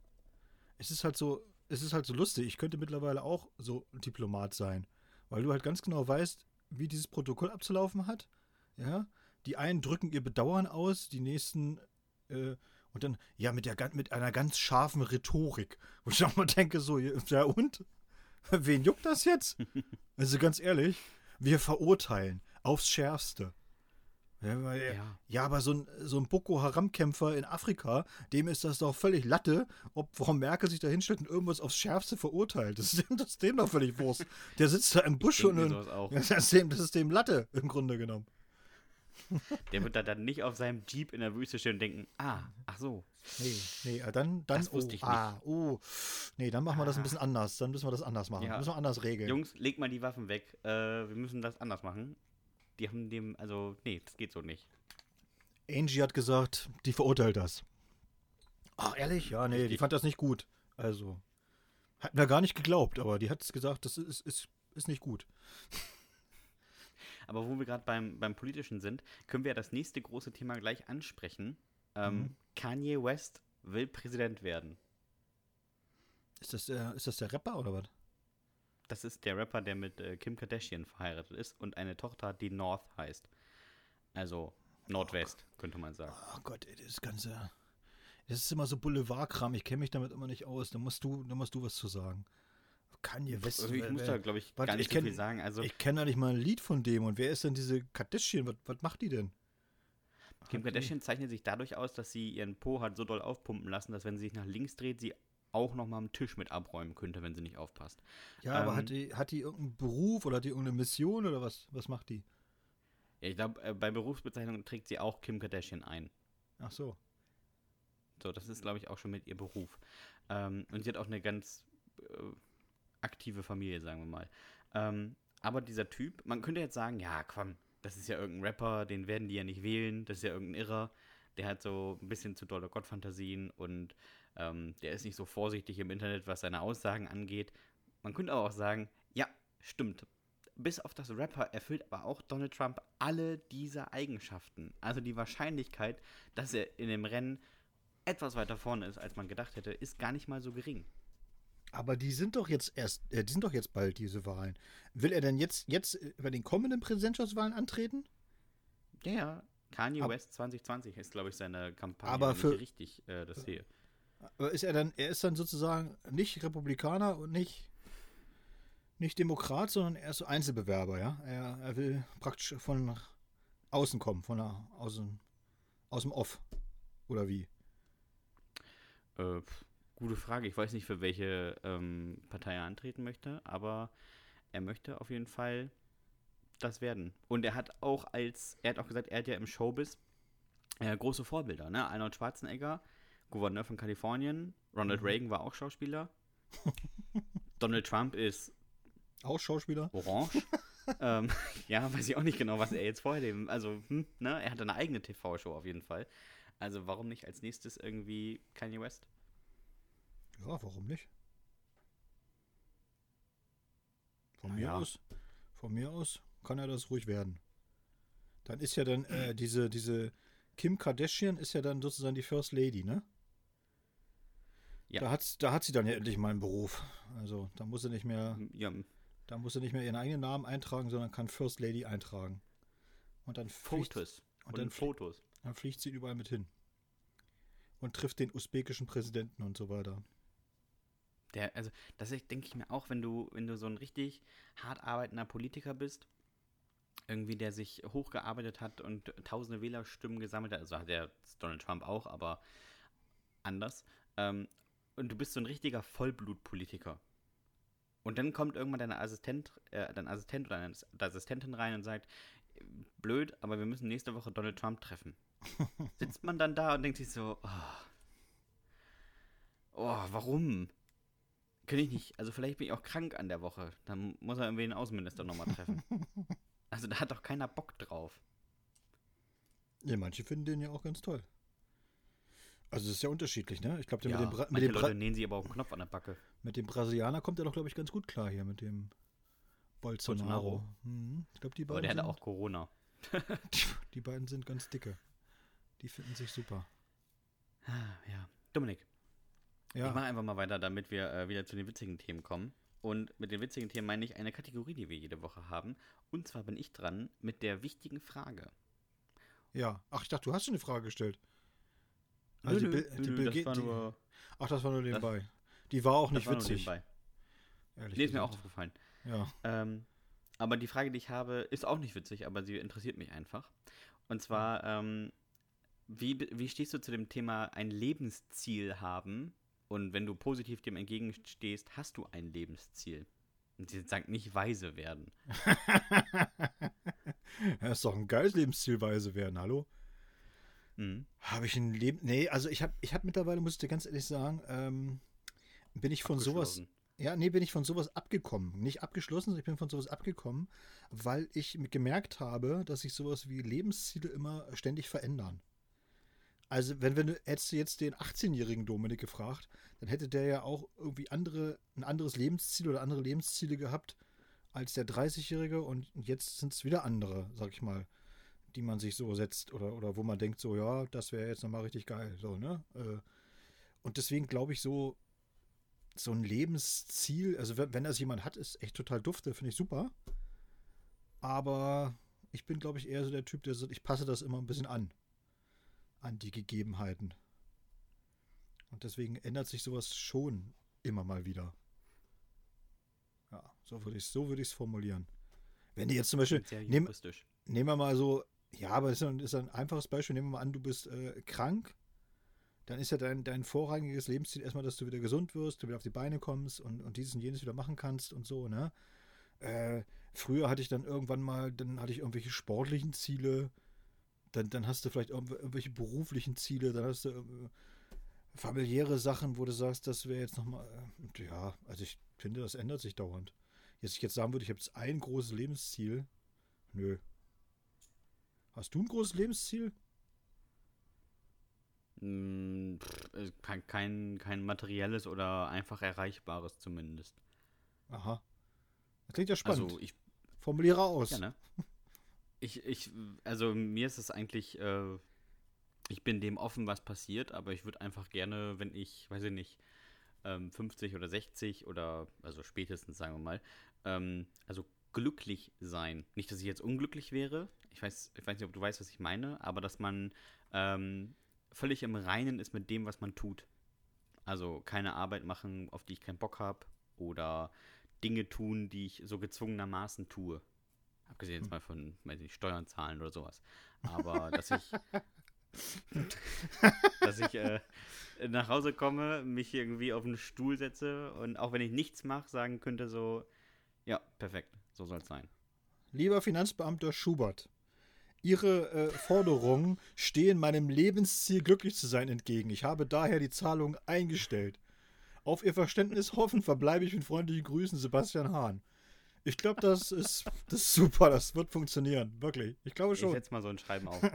Speaker 2: Es ist halt so, es ist halt so lustig. Ich könnte mittlerweile auch so Diplomat sein, weil du halt ganz genau weißt, wie dieses Protokoll abzulaufen hat. Ja, die einen drücken ihr Bedauern aus, die nächsten äh, und dann ja mit der mit einer ganz scharfen Rhetorik, wo ich auch mal denke so ja und wen juckt das jetzt? *laughs* Also ganz ehrlich, wir verurteilen aufs Schärfste. Ja, ja. ja, aber so ein, so ein Boko Haram-Kämpfer in Afrika, dem ist das doch völlig Latte, ob Frau Merkel sich da hinstellt und irgendwas aufs Schärfste verurteilt. Das ist, das ist dem doch völlig Wurst. Der sitzt da im Busch und. Ja, *laughs* das, ist dem, das ist dem Latte im Grunde genommen. *laughs*
Speaker 1: Der wird da dann nicht auf seinem Jeep in der Wüste stehen und denken, ah, ach so.
Speaker 2: Nee, nee, äh, dann, dann, das wusste oh, ich nicht. Ah, oh, nee, dann machen wir das ein bisschen anders. Dann müssen wir das anders machen. Ja. Müssen wir anders regeln.
Speaker 1: Jungs, leg mal die Waffen weg. Äh, wir müssen das anders machen. Die haben dem, also, nee, das geht so nicht.
Speaker 2: Angie hat gesagt, die verurteilt das. Ach, ehrlich? Ja, nee, die fand das nicht gut. Also, hat mir gar nicht geglaubt, aber die hat gesagt, das ist, ist, ist nicht gut.
Speaker 1: Aber wo wir gerade beim, beim Politischen sind, können wir ja das nächste große Thema gleich ansprechen. Ähm, mhm. Kanye West will Präsident werden.
Speaker 2: Ist das, der, ist das der Rapper oder was?
Speaker 1: Das ist der Rapper, der mit äh, Kim Kardashian verheiratet ist und eine Tochter hat, die North heißt. Also Nordwest, oh könnte man sagen.
Speaker 2: Oh Gott, ey, das Ganze. Das ist immer so Boulevardkram, ich kenne mich damit immer nicht aus. Da musst du, da musst du was zu sagen. Kanye West.
Speaker 1: Also ich muss da, glaube ich, gar nicht ich kenn, so viel sagen. Also,
Speaker 2: ich kenne da nicht mal ein Lied von dem. Und wer ist denn diese Kardashian? Was, was macht die denn?
Speaker 1: Kim Kardashian zeichnet sich dadurch aus, dass sie ihren Po hat so doll aufpumpen lassen, dass wenn sie sich nach links dreht, sie auch noch mal am Tisch mit abräumen könnte, wenn sie nicht aufpasst.
Speaker 2: Ja, ähm, aber hat die, hat die irgendeinen Beruf oder hat die irgendeine Mission oder was, was macht die?
Speaker 1: Ja, ich glaube, äh, bei Berufsbezeichnungen trägt sie auch Kim Kardashian ein.
Speaker 2: Ach so.
Speaker 1: So, das ist, glaube ich, auch schon mit ihr Beruf. Ähm, und sie hat auch eine ganz äh, aktive Familie, sagen wir mal. Ähm, aber dieser Typ, man könnte jetzt sagen, ja, komm, das ist ja irgendein Rapper, den werden die ja nicht wählen, das ist ja irgendein Irrer. Der hat so ein bisschen zu dolle Gottfantasien und ähm, der ist nicht so vorsichtig im Internet, was seine Aussagen angeht. Man könnte aber auch sagen, ja, stimmt. Bis auf das Rapper erfüllt aber auch Donald Trump alle diese Eigenschaften. Also die Wahrscheinlichkeit, dass er in dem Rennen etwas weiter vorne ist, als man gedacht hätte, ist gar nicht mal so gering.
Speaker 2: Aber die sind doch jetzt erst, äh, die sind doch jetzt bald, diese Wahlen. Will er denn jetzt, jetzt bei den kommenden Präsidentschaftswahlen antreten?
Speaker 1: Ja, ja. Kanye Ab West 2020 ist, glaube ich, seine Kampagne,
Speaker 2: aber für,
Speaker 1: richtig äh, das sehe.
Speaker 2: Aber ist er dann, er ist dann sozusagen nicht Republikaner und nicht, nicht Demokrat, sondern er ist so Einzelbewerber, ja? Er, er will praktisch von außen kommen, von der, aus, aus dem Off. Oder wie?
Speaker 1: Äh, Gute Frage. Ich weiß nicht, für welche ähm, Partei er antreten möchte, aber er möchte auf jeden Fall das werden. Und er hat auch als, er hat auch gesagt, er hat ja im Showbiz äh, große Vorbilder, ne? Arnold Schwarzenegger, Gouverneur von Kalifornien, Ronald mhm. Reagan war auch Schauspieler. *laughs* Donald Trump ist
Speaker 2: auch Schauspieler.
Speaker 1: Orange. *laughs* ähm, ja, weiß ich auch nicht genau, was er jetzt vorher Also, hm, ne, er hat eine eigene TV-Show auf jeden Fall. Also, warum nicht als nächstes irgendwie Kanye West?
Speaker 2: Ja, warum nicht? Von mir aus, von mir aus kann er das ruhig werden. Dann ist ja dann äh, diese, diese Kim Kardashian ist ja dann sozusagen die First Lady, ne?
Speaker 1: Ja.
Speaker 2: Da, hat, da hat sie dann ja endlich mal einen Beruf. Also da muss sie nicht mehr,
Speaker 1: Ja,
Speaker 2: da muss sie nicht mehr ihren eigenen Namen eintragen, sondern kann First Lady eintragen. Und dann fliegt,
Speaker 1: Fotos.
Speaker 2: und
Speaker 1: Und,
Speaker 2: dann
Speaker 1: Fotos.
Speaker 2: dann fliegt sie überall mit hin. Und trifft den usbekischen Präsidenten und so weiter.
Speaker 1: Der, also, das denke ich mir auch, wenn du, wenn du so ein richtig hart arbeitender Politiker bist, irgendwie, der sich hochgearbeitet hat und tausende Wählerstimmen gesammelt hat, also hat der Donald Trump auch, aber anders. Ähm, und du bist so ein richtiger Vollblutpolitiker. Und dann kommt irgendwann dein Assistent, äh, dein Assistent oder deine Assistentin rein und sagt, blöd, aber wir müssen nächste Woche Donald Trump treffen. *laughs* Sitzt man dann da und denkt sich so, oh, oh warum? Kann ich nicht. Also vielleicht bin ich auch krank an der Woche. Dann muss er irgendwie den Außenminister nochmal treffen. *laughs* Also da hat doch keiner Bock drauf.
Speaker 2: Ja, manche finden den ja auch ganz toll. Also es ist ja unterschiedlich, ne? Ich glaube,
Speaker 1: Ja,
Speaker 2: mit, dem Bra mit, dem
Speaker 1: Leute nähen sie aber auf den Knopf an der Backe.
Speaker 2: mit dem Brasilianer kommt er doch, glaube ich, ganz gut klar hier mit dem Bolsonaro.
Speaker 1: Bolsonaro.
Speaker 2: Mhm. Ich glaube, die
Speaker 1: Aber
Speaker 2: beiden
Speaker 1: der hatte
Speaker 2: sind,
Speaker 1: auch Corona. *laughs* *laughs*
Speaker 2: die beiden sind ganz dicke. Die finden sich super.
Speaker 1: Ah, Ja. Dominik, ich mache
Speaker 2: Ja,
Speaker 1: einfach mal weiter, damit wir äh, wieder zu den witzigen Themen kommen. Und mit den witzigen Themen meine ich eine Kategorie, die wir jede Woche haben. Und zwar bin ich dran mit der wichtigen Frage.
Speaker 2: ja. Ach, ich dachte, du hast schon eine Frage gestellt.
Speaker 1: Nö,
Speaker 2: Also die
Speaker 1: nö,
Speaker 2: Bill-
Speaker 1: nö,
Speaker 2: die
Speaker 1: nö,
Speaker 2: Bill
Speaker 1: das
Speaker 2: Ga-
Speaker 1: war
Speaker 2: die-
Speaker 1: nur,
Speaker 2: Ach, das war nur
Speaker 1: Das-
Speaker 2: nebenbei. Die war auch
Speaker 1: das
Speaker 2: nicht
Speaker 1: war nur
Speaker 2: witzig.
Speaker 1: nebenbei.
Speaker 2: ehrlich
Speaker 1: Nee, ist mir auch aufgefallen.
Speaker 2: Ja.
Speaker 1: Ähm, aber die Frage, die ich habe, ist auch nicht witzig, aber sie interessiert mich einfach. Und zwar, ähm, wie, wie stehst du zu dem Thema ein Lebensziel haben? Und wenn du positiv dem entgegenstehst, hast du ein Lebensziel? Und sie sagt nicht weise werden. *laughs*
Speaker 2: ja, ist doch ein geiles Lebensziel, weise werden, hallo?
Speaker 1: Mhm.
Speaker 2: Habe ich ein Leben. Nee, also ich habe ich hab mittlerweile, muss ich dir ganz ehrlich sagen, ähm, bin ich von sowas. Ja, nee, bin ich von sowas abgekommen. Nicht abgeschlossen, sondern ich bin von sowas abgekommen, weil ich gemerkt habe, dass sich sowas wie Lebensziele immer ständig verändern. Also, wenn, du hättest du jetzt den 18-jährigen Dominik gefragt, dann hätte der ja auch irgendwie andere, ein anderes Lebensziel oder andere Lebensziele gehabt als der 30-jährige und jetzt sind es wieder andere, sag ich mal, die man sich so setzt oder, oder wo man denkt, so, ja, das wäre jetzt nochmal richtig geil. So, ne? Äh, Und deswegen glaube ich so, so ein Lebensziel, also wenn, wenn das jemand hat, ist echt total dufte, finde ich super. Aber ich bin, glaube ich, eher so der Typ, der sagt, ich passe das immer ein bisschen an. An die Gegebenheiten. Und deswegen ändert sich sowas schon immer mal wieder. Ja, so würde ich es so würd formulieren. Wenn die jetzt zum Beispiel, nehm, nehmen wir mal so, ja, aber das ist ein, ist ein einfaches Beispiel. Nehmen wir mal an, du bist äh, krank. Dann ist ja dein, dein vorrangiges Lebensziel erstmal, dass du wieder gesund wirst, du wieder auf die Beine kommst und, und dieses und jenes wieder machen kannst und so, ne? Äh, früher hatte ich dann irgendwann mal, dann hatte ich irgendwelche sportlichen Ziele, dann, dann hast du vielleicht irgendw- irgendwelche beruflichen Ziele, dann hast du äh, familiäre Sachen, wo du sagst, das wäre jetzt nochmal, äh, ja, also ich finde, das ändert sich dauernd. Jetzt ich jetzt sagen würde, ich habe jetzt ein großes Lebensziel, nö, Hast du ein großes Lebensziel?
Speaker 1: Mm, äh, kein, kein, kein materielles oder einfach erreichbares zumindest.
Speaker 2: Aha. Das klingt ja spannend.
Speaker 1: Also ich
Speaker 2: Formuliere aus.
Speaker 1: Ja, ne? Ich, ich, also mir ist es eigentlich, äh, ich bin dem offen, was passiert, aber ich würde einfach gerne, wenn ich, weiß ich nicht, ähm, 50 oder 60 oder, also spätestens, sagen wir mal, ähm, also glücklich sein. Nicht, dass ich jetzt unglücklich wäre, ich weiß, ich weiß nicht, ob du weißt, was ich meine, aber dass man ähm, völlig im Reinen ist mit dem, was man tut. Also keine Arbeit machen, auf die ich keinen Bock habe oder Dinge tun, die ich so gezwungenermaßen tue. Abgesehen jetzt mal von, weiß nicht, Steuern zahlen oder sowas. Aber dass ich, *laughs* dass ich äh, nach Hause komme, mich irgendwie auf einen Stuhl setze und auch wenn ich nichts mache, sagen könnte so, ja, perfekt, so soll es sein.
Speaker 2: Lieber Finanzbeamter Schubert, Ihre äh, Forderungen stehen meinem Lebensziel, glücklich zu sein, entgegen. Ich habe daher die Zahlung eingestellt. Auf Ihr Verständnis hoffen verbleibe ich mit freundlichen Grüßen, Sebastian Hahn. Ich glaube, das ist, das ist super, das wird funktionieren, wirklich. Ich glaube
Speaker 1: Ich
Speaker 2: schon.
Speaker 1: setze mal so ein Schreiben auf. *laughs*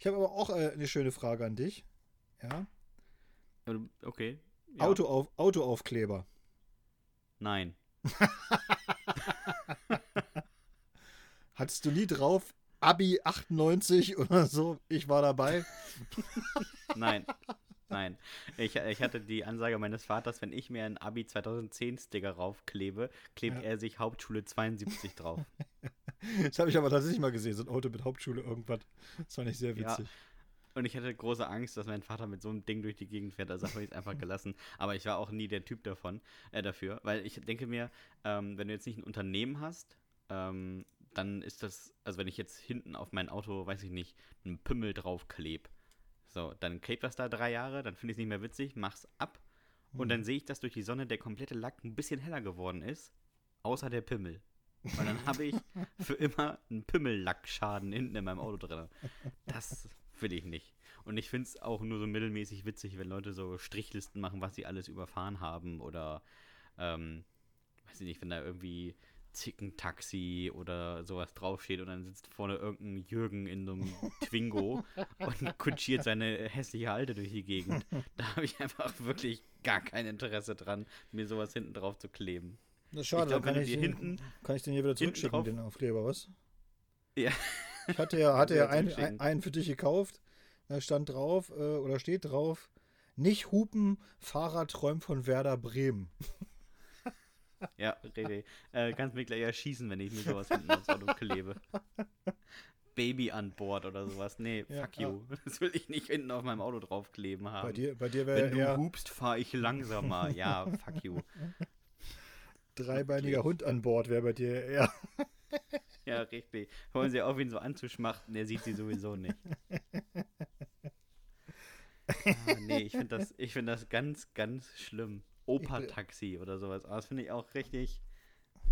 Speaker 2: Ich habe aber auch äh, eine schöne Frage an dich. Ja?
Speaker 1: Okay. Ja.
Speaker 2: Autoauf, Autoaufkleber.
Speaker 1: Nein. *laughs*
Speaker 2: Hattest du nie drauf? Abi 98 oder so? Ich war dabei.
Speaker 1: Nein. *laughs* Nein, ich, ich hatte die Ansage meines Vaters, wenn ich mir einen Abi 2010 Sticker raufklebe, klebt
Speaker 2: Ja.
Speaker 1: er sich Hauptschule 72 drauf. *laughs*
Speaker 2: Das habe ich aber tatsächlich mal gesehen, so ein Auto mit Hauptschule irgendwas. Das fand ich sehr
Speaker 1: Ja.
Speaker 2: witzig.
Speaker 1: Und ich hatte große Angst, dass mein Vater mit so einem Ding durch die Gegend fährt. Also habe ich es einfach *laughs* gelassen. Aber ich war auch nie der Typ davon, äh, dafür. Weil ich denke mir, ähm, wenn du jetzt nicht ein Unternehmen hast, ähm, dann ist das, also wenn ich jetzt hinten auf mein Auto, weiß ich nicht, einen Pimmel draufkleb, so, dann klebt das da drei Jahre, dann finde ich es nicht mehr witzig, mach's ab. Und dann sehe ich, dass durch die Sonne der komplette Lack ein bisschen heller geworden ist, außer der Pimmel. Weil dann habe ich *laughs* für immer einen Pimmellackschaden hinten in meinem Auto drin. Das will ich nicht. Und ich finde es auch nur so mittelmäßig witzig, wenn Leute so Strichlisten machen, was sie alles überfahren haben oder, ähm, weiß ich nicht, wenn da irgendwie Zickentaxi oder sowas draufsteht und dann sitzt vorne irgendein Jürgen in so einem Twingo *laughs* und kutschiert seine hässliche Alte durch die Gegend. Da habe ich einfach wirklich gar kein Interesse dran, mir sowas hinten drauf zu kleben.
Speaker 2: Das ist schade,
Speaker 1: ich wenn
Speaker 2: kann ich, den,
Speaker 1: hinten
Speaker 2: kann ich den hier wieder zurückschicken,
Speaker 1: drauf-
Speaker 2: den Aufkleber, was?
Speaker 1: Ja.
Speaker 2: Ich hatte ja, hatte ja einen, einen für dich gekauft. Da stand drauf, äh, oder steht drauf, nicht hupen, Fahrer träumt von Werder Bremen. *laughs*
Speaker 1: Ja, Rede. Äh, kannst mich gleich erschießen, wenn ich mir sowas hinten aufs Auto klebe. Baby an Bord oder sowas. Nee,
Speaker 2: Ja,
Speaker 1: fuck you. Das will ich nicht hinten auf meinem Auto draufkleben haben.
Speaker 2: Bei dir, bei dir
Speaker 1: wenn
Speaker 2: wäre
Speaker 1: du
Speaker 2: eher
Speaker 1: hupst, fahre ich langsamer. Ja, fuck you.
Speaker 2: dreibeiniger Hund an Bord, wäre bei dir eher. *laughs*
Speaker 1: Ja, richtig. Wollen sie auf ihn so anzuschmachten, der sieht sie sowieso nicht. Ah, nee, ich finde das, ich find das ganz, ganz schlimm. Opa-Taxi oder sowas. Aber das finde ich auch richtig,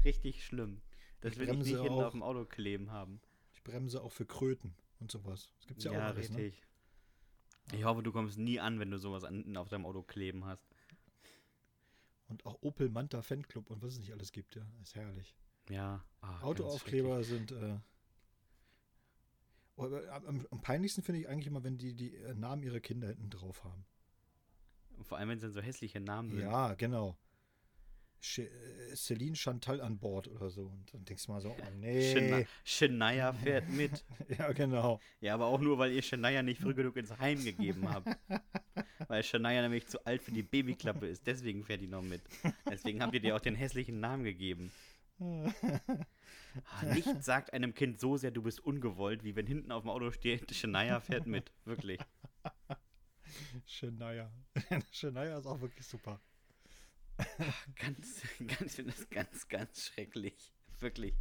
Speaker 1: richtig schlimm. Das
Speaker 2: Ich
Speaker 1: will ich nicht hinten auf dem Auto kleben haben.
Speaker 2: Ich bremse auch für Kröten und sowas. Das gibt's ja,
Speaker 1: Ja,
Speaker 2: auch alles, ne?
Speaker 1: richtig. Ich hoffe, du kommst nie an, wenn du sowas hinten auf deinem Auto kleben hast.
Speaker 2: Und auch Opel Manta Fanclub und was es nicht alles gibt, ja. Ist herrlich.
Speaker 1: Ja. ah,
Speaker 2: Autoaufkleber sind. Äh, oh, am, am peinlichsten finde ich eigentlich immer, wenn die die äh, Namen ihrer Kinder hinten drauf haben.
Speaker 1: Schrecklich. Vor allem, wenn es dann so hässliche Namen sind.
Speaker 2: Ja, genau. Sch äh, Celine Chantal an Bord oder so. Und dann denkst du mal so, oh nee.
Speaker 1: Shania, Shania fährt mit. *laughs*
Speaker 2: ja, genau.
Speaker 1: Ja, aber auch nur, weil ihr Shania nicht früh genug ins Heim gegeben habt. *laughs* Weil Shania nämlich zu alt für die Babyklappe ist. Deswegen fährt die noch mit. Deswegen habt ihr dir auch den hässlichen Namen gegeben. *laughs* Ah, Nichts sagt einem Kind so sehr, du bist ungewollt, wie wenn hinten auf dem Auto steht, Shania fährt mit. Wirklich.
Speaker 2: Shania. *laughs* Shania ist auch wirklich super. *laughs*
Speaker 1: Ganz, ganz, ich finde das ganz, ganz schrecklich. Wirklich.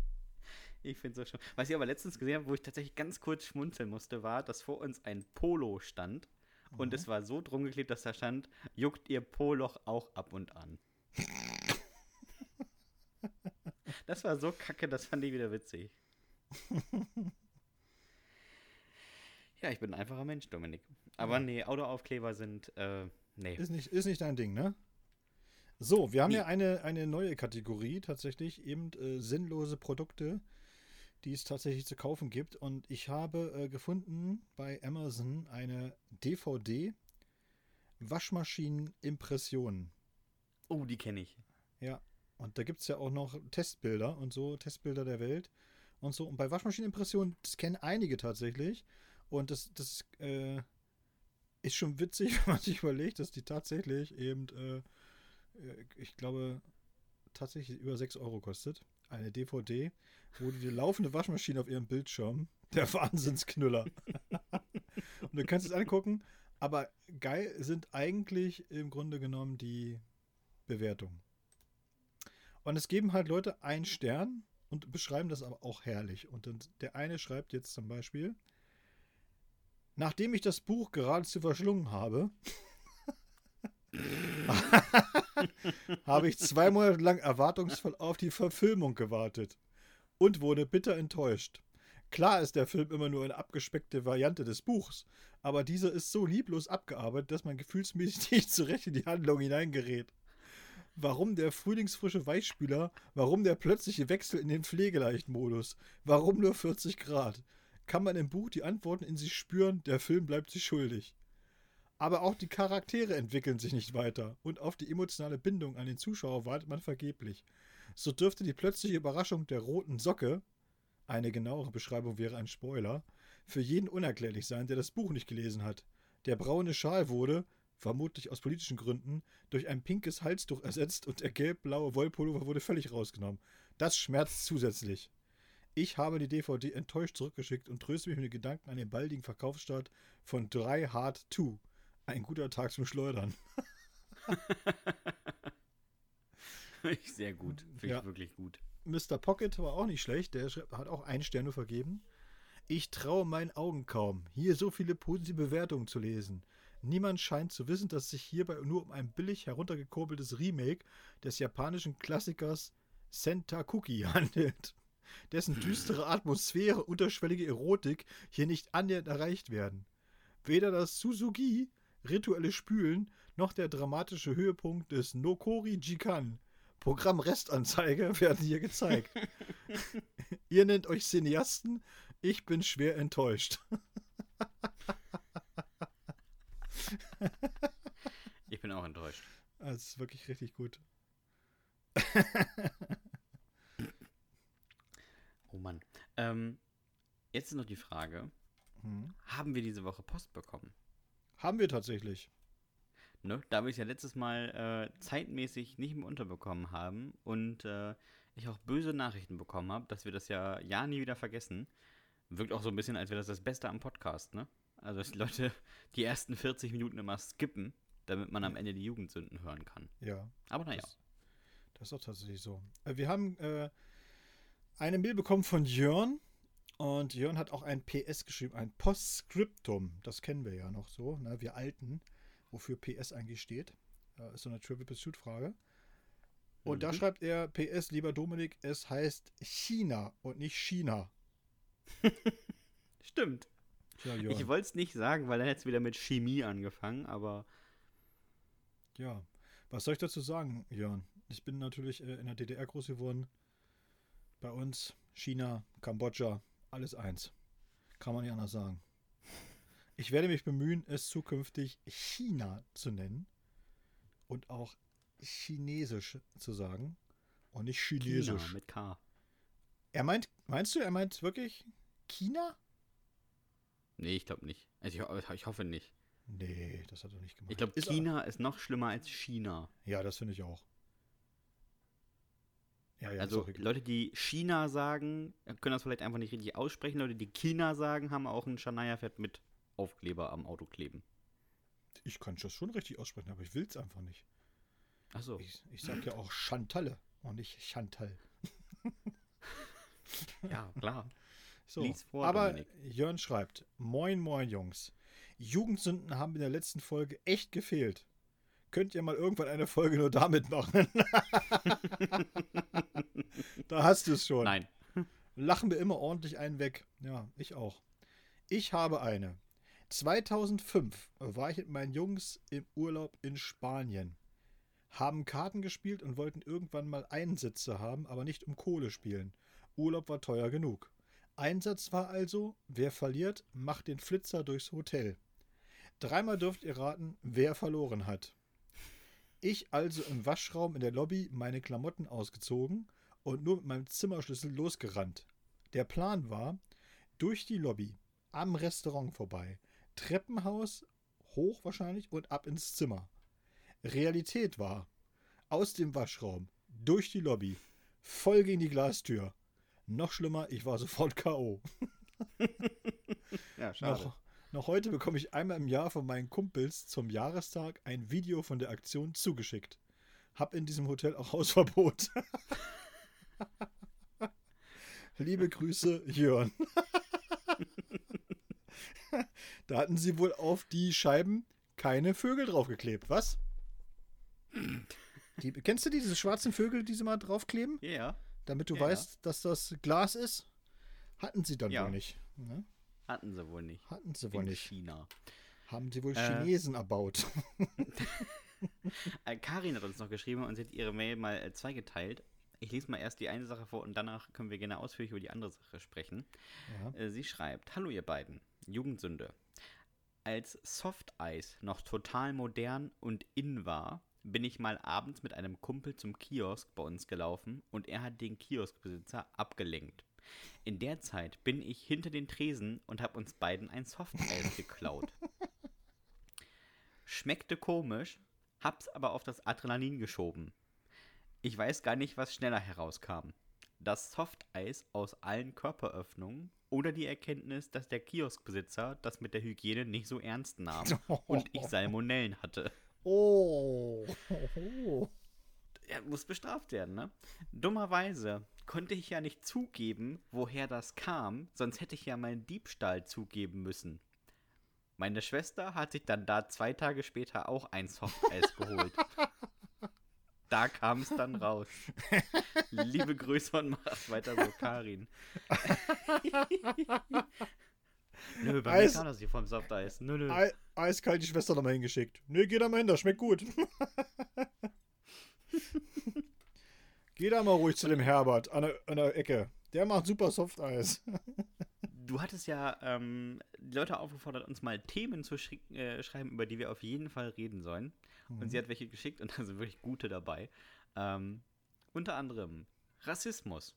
Speaker 1: Ich finde es so schlimm. Was ich aber letztens gesehen habe, wo ich tatsächlich ganz kurz schmunzeln musste, war, dass vor uns ein Polo stand. Und es war so drum geklebt, dass da stand, juckt ihr Poloch auch ab und an. *laughs* das war so kacke, das fand ich wieder witzig. Ja, ich bin ein einfacher Mensch, Dominik. Aber nee, Autoaufkleber sind, äh, nee.
Speaker 2: Ist nicht, ist nicht dein Ding, ne? So, wir haben
Speaker 1: Nee.
Speaker 2: ja eine, eine neue Kategorie, tatsächlich eben äh, sinnlose Produkte, die es tatsächlich zu kaufen gibt. Und ich habe äh, gefunden bei Amazon eine DVD Waschmaschinen-Impressionen.
Speaker 1: Oh, die kenne ich.
Speaker 2: Ja, und da gibt es ja auch noch Testbilder und so, Testbilder der Welt und so. Und bei Waschmaschinenimpressionen, das kennen einige tatsächlich. Und das, das äh, ist schon witzig, *laughs* wenn man sich überlegt, dass die tatsächlich eben, äh, äh, ich glaube, tatsächlich über 6 Euro kostet. Eine DVD, wo die, laufende Waschmaschine auf ihrem Bildschirm, *laughs* der Wahnsinnsknüller. *laughs* und du kannst es angucken, aber geil sind eigentlich im Grunde genommen die Bewertungen. Und es geben halt Leute einen Stern und beschreiben das aber auch herrlich. Und dann, der eine schreibt jetzt zum Beispiel, nachdem ich das Buch geradezu verschlungen habe, *laughs* habe ich zwei Monate lang erwartungsvoll auf die Verfilmung gewartet und wurde bitter enttäuscht. Klar ist der Film immer nur eine abgespeckte Variante des Buchs, aber dieser ist so lieblos abgearbeitet, dass man gefühlsmäßig *laughs* nicht zurecht in die Handlung hineingerät. Warum der frühlingsfrische Weichspüler? Warum der plötzliche Wechsel in den Pflegeleichtmodus? Warum nur 40 Grad? Kann man im Buch die Antworten in sich spüren? Der Film bleibt sich schuldig. Aber auch die Charaktere entwickeln sich nicht weiter und auf die emotionale Bindung an den Zuschauer wartet man vergeblich. So dürfte die plötzliche Überraschung der roten Socke, eine genauere Beschreibung wäre ein Spoiler, für jeden unerklärlich sein, der das Buch nicht gelesen hat. Der braune Schal wurde, vermutlich aus politischen Gründen, durch ein pinkes Halstuch ersetzt und der gelb-blaue Wollpullover wurde völlig rausgenommen. Das schmerzt zusätzlich. Ich habe die DVD enttäuscht zurückgeschickt und tröste mich mit den Gedanken an den baldigen Verkaufsstart von 3 Hard 2. Ein guter Tag zum Schleudern. *laughs*
Speaker 1: Sehr gut. Finde
Speaker 2: Ja.
Speaker 1: ich wirklich gut.
Speaker 2: Mr. Pocket war auch nicht schlecht, der hat auch ein Stern nur vergeben. Ich traue meinen Augen kaum, hier so viele positive Bewertungen zu lesen. Niemand scheint zu wissen, dass es sich hierbei nur um ein billig heruntergekurbeltes Remake des japanischen Klassikers Sentakuki *laughs* handelt, dessen düstere Atmosphäre, unterschwellige Erotik hier nicht annähernd erreicht werden. Weder das Suzuki, rituelle Spülen, noch der dramatische Höhepunkt des Nokori Jikan, Programm Restanzeige, *laughs* werden hier gezeigt. *laughs* Ihr nennt euch Cineasten, ich bin schwer enttäuscht. *laughs*
Speaker 1: Ich bin auch enttäuscht.
Speaker 2: Das ist wirklich richtig gut.
Speaker 1: Oh Mann. Ähm, jetzt ist noch die Frage:
Speaker 2: Hm.
Speaker 1: Haben wir diese Woche Post bekommen?
Speaker 2: Haben wir tatsächlich.
Speaker 1: Ne? Da wir es ja letztes Mal äh, zeitmäßig nicht mehr unterbekommen haben und äh, ich auch böse Nachrichten bekommen habe, dass wir das ja ja nie wieder vergessen. Wirkt auch so ein bisschen, als wäre das das Beste am Podcast, ne? Also, dass die Leute *laughs* die ersten 40 Minuten immer skippen, damit man am Ende die Jugendsünden hören kann.
Speaker 2: Ja,
Speaker 1: Aber naja.
Speaker 2: Das- das ist doch tatsächlich so. Äh, Wir haben äh, eine Mail bekommen von Jörn. Und Jörn hat auch ein PS geschrieben, ein Postscriptum. Das kennen wir ja noch so, ne? wir Alten, wofür PS eigentlich steht. Äh, ist so eine Trivial Pursuit Frage. Und da
Speaker 1: Mhm.
Speaker 2: schreibt er, PS, lieber Dominik, es heißt China und nicht China. *laughs*
Speaker 1: Stimmt.
Speaker 2: Tja,
Speaker 1: Ich wollte es nicht sagen, weil dann hätte es wieder mit Chemie angefangen, aber
Speaker 2: Ja, was soll ich dazu sagen, Jörn? Ich bin natürlich äh, in der DDR groß geworden. Bei uns China, Kambodscha, alles eins. Kann man nicht anders sagen. Ich werde mich bemühen, es zukünftig China zu nennen und auch Chinesisch zu sagen und nicht
Speaker 1: China
Speaker 2: Chinesisch.
Speaker 1: mit K.
Speaker 2: Er meint, meinst du, er meint wirklich China?
Speaker 1: Nee, ich glaube nicht. Also ich, ich hoffe nicht.
Speaker 2: Nee, das hat er nicht gemacht.
Speaker 1: Ich glaube, China ist noch schlimmer als China.
Speaker 2: Ja, das finde ich auch. Ja, ja,
Speaker 1: also. Leute, die China sagen, können das vielleicht einfach nicht richtig aussprechen. Leute, die China sagen, haben auch ein Shania-Fett mit Aufkleber am Auto kleben.
Speaker 2: Ich kann das schon richtig aussprechen, aber ich will es einfach nicht.
Speaker 1: Achso.
Speaker 2: Ich, ich sag ja auch Chantalle und nicht Chantal. *laughs*
Speaker 1: Ja, klar.
Speaker 2: So,
Speaker 1: vor,
Speaker 2: aber
Speaker 1: Dominik.
Speaker 2: Jörn schreibt: Moin, moin, Jungs. Jugendsünden haben in der letzten Folge echt gefehlt. Könnt ihr mal irgendwann eine Folge nur damit machen? *laughs* da hast du es schon.
Speaker 1: Nein.
Speaker 2: Lachen wir immer ordentlich einen weg. Ja, ich auch. Ich habe eine. 2005 war ich mit meinen Jungs im Urlaub in Spanien. Haben Karten gespielt und wollten irgendwann mal Einsätze haben, aber nicht um Kohle spielen. Urlaub war teuer genug. Einsatz war also, wer verliert, macht den Flitzer durchs Hotel. Dreimal dürft ihr raten, wer verloren hat. Ich also im Waschraum in der Lobby meine Klamotten ausgezogen und nur mit meinem Zimmerschlüssel losgerannt. Der Plan war, durch die Lobby, am Restaurant vorbei, Treppenhaus, hoch wahrscheinlich und ab ins Zimmer. Realität war, aus dem Waschraum, durch die Lobby, voll gegen die Glastür. Noch schlimmer, ich war sofort K.O. *laughs*
Speaker 1: Ja,
Speaker 2: Noch, noch heute bekomme ich einmal im Jahr von meinen Kumpels zum Jahrestag ein Video von der Aktion zugeschickt. Hab in diesem Hotel auch *laughs* Hausverbot. Liebe Grüße, Jörn. *laughs* da hatten sie wohl auf die Scheiben keine Vögel draufgeklebt, was? Die, kennst du die, diese schwarzen Vögel, die sie mal draufkleben?
Speaker 1: Ja,
Speaker 2: Damit du
Speaker 1: Ja.
Speaker 2: weißt, dass das Glas ist? Hatten sie dann
Speaker 1: Ja.
Speaker 2: wohl nicht. Ne?
Speaker 1: Hatten sie wohl nicht.
Speaker 2: Hatten sie wohl
Speaker 1: In
Speaker 2: nicht.
Speaker 1: China.
Speaker 2: Haben sie wohl
Speaker 1: Äh.
Speaker 2: Chinesen erbaut. *laughs*
Speaker 1: Äh, Karin hat uns noch geschrieben und sie hat ihre Mail mal äh, zweigeteilt. Ich lese mal erst die eine Sache vor und danach können wir gerne ausführlich über die andere Sache sprechen.
Speaker 2: Ja.
Speaker 1: Äh, Sie schreibt: Hallo, ihr beiden. Jugendsünde. Als Softeis noch total modern und in war, bin ich mal abends mit einem Kumpel zum Kiosk bei uns gelaufen und er hat den Kioskbesitzer abgelenkt. In der Zeit bin ich hinter den Tresen und habe uns beiden ein Softeis geklaut. schmeckte komisch, hab's aber auf das Adrenalin geschoben. Ich weiß gar nicht, was schneller herauskam. Das Softeis aus allen Körperöffnungen oder die Erkenntnis, dass der Kioskbesitzer das mit der Hygiene nicht so ernst nahm *laughs* und ich Salmonellen hatte.
Speaker 2: Oh.
Speaker 1: Er muss bestraft werden, ne? Dummerweise konnte ich ja nicht zugeben, woher das kam, sonst hätte ich ja meinen Diebstahl zugeben müssen. Meine Schwester hat sich dann da zwei Tage später auch ein Softeis *laughs* geholt. Da kam es dann raus. Liebe Grüße und mach weiter so, Karin. *laughs* nö, bei
Speaker 2: Eis-
Speaker 1: mir kam das hier vom Softeis. Nö, nö.
Speaker 2: Ei- Eiskalt die Schwester nochmal hingeschickt. Nee, geh da mal hin, das schmeckt gut. *laughs* geh da mal ruhig zu dem Herbert an der, an der Ecke. Der macht super Softeis.
Speaker 1: Du hattest ja ähm, die Leute aufgefordert, uns mal Themen zu äh, schreiben, über die wir auf jeden Fall reden sollen. Und sie hat welche geschickt und da sind wirklich gute dabei. Ähm, unter anderem Rassismus.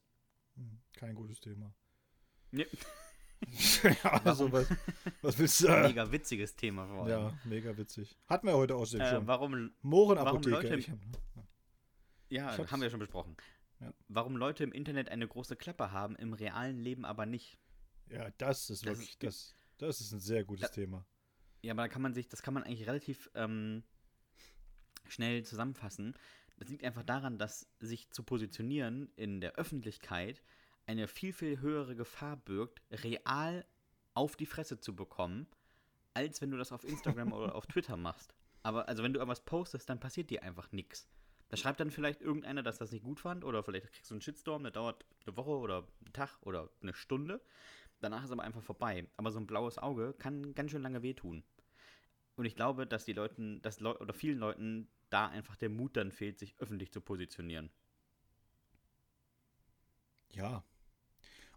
Speaker 2: Hm, Kein gutes Thema.
Speaker 1: Ja, *laughs*
Speaker 2: ja, also was, was willst du sagen?
Speaker 1: mega witziges Thema vor allem.
Speaker 2: Ja, mega witzig. Hatten wir heute außerdem
Speaker 1: Äh,
Speaker 2: schon.
Speaker 1: warum,
Speaker 2: Mohrenapotheke.
Speaker 1: warum Leute-
Speaker 2: Ich hab,
Speaker 1: ja, haben wir schon besprochen.
Speaker 2: Ja.
Speaker 1: Warum Leute im Internet eine große Klappe haben, im realen Leben aber nicht.
Speaker 2: ja, das ist
Speaker 1: Das
Speaker 2: wirklich,
Speaker 1: ist-
Speaker 2: das, das ist ein sehr gutes
Speaker 1: Da-
Speaker 2: Thema.
Speaker 1: Ja, aber da kann man sich, das kann man eigentlich relativ ähm, schnell zusammenfassen. Das liegt einfach daran, dass sich zu positionieren in der Öffentlichkeit eine viel, viel höhere Gefahr birgt, real auf die Fresse zu bekommen, als wenn du das auf Instagram oder *laughs* auf Twitter machst. Aber also wenn du irgendwas postest, dann passiert dir einfach nichts. Da schreibt dann vielleicht irgendeiner, dass das nicht gut fand, oder vielleicht kriegst du einen Shitstorm, der dauert eine Woche oder einen Tag oder eine Stunde. Danach ist aber einfach vorbei. Aber so ein blaues Auge kann ganz schön lange wehtun. Und ich glaube, dass die Leuten, dass Leu oder vielen Leuten da einfach der Mut dann fehlt, sich öffentlich zu positionieren.
Speaker 2: Ja.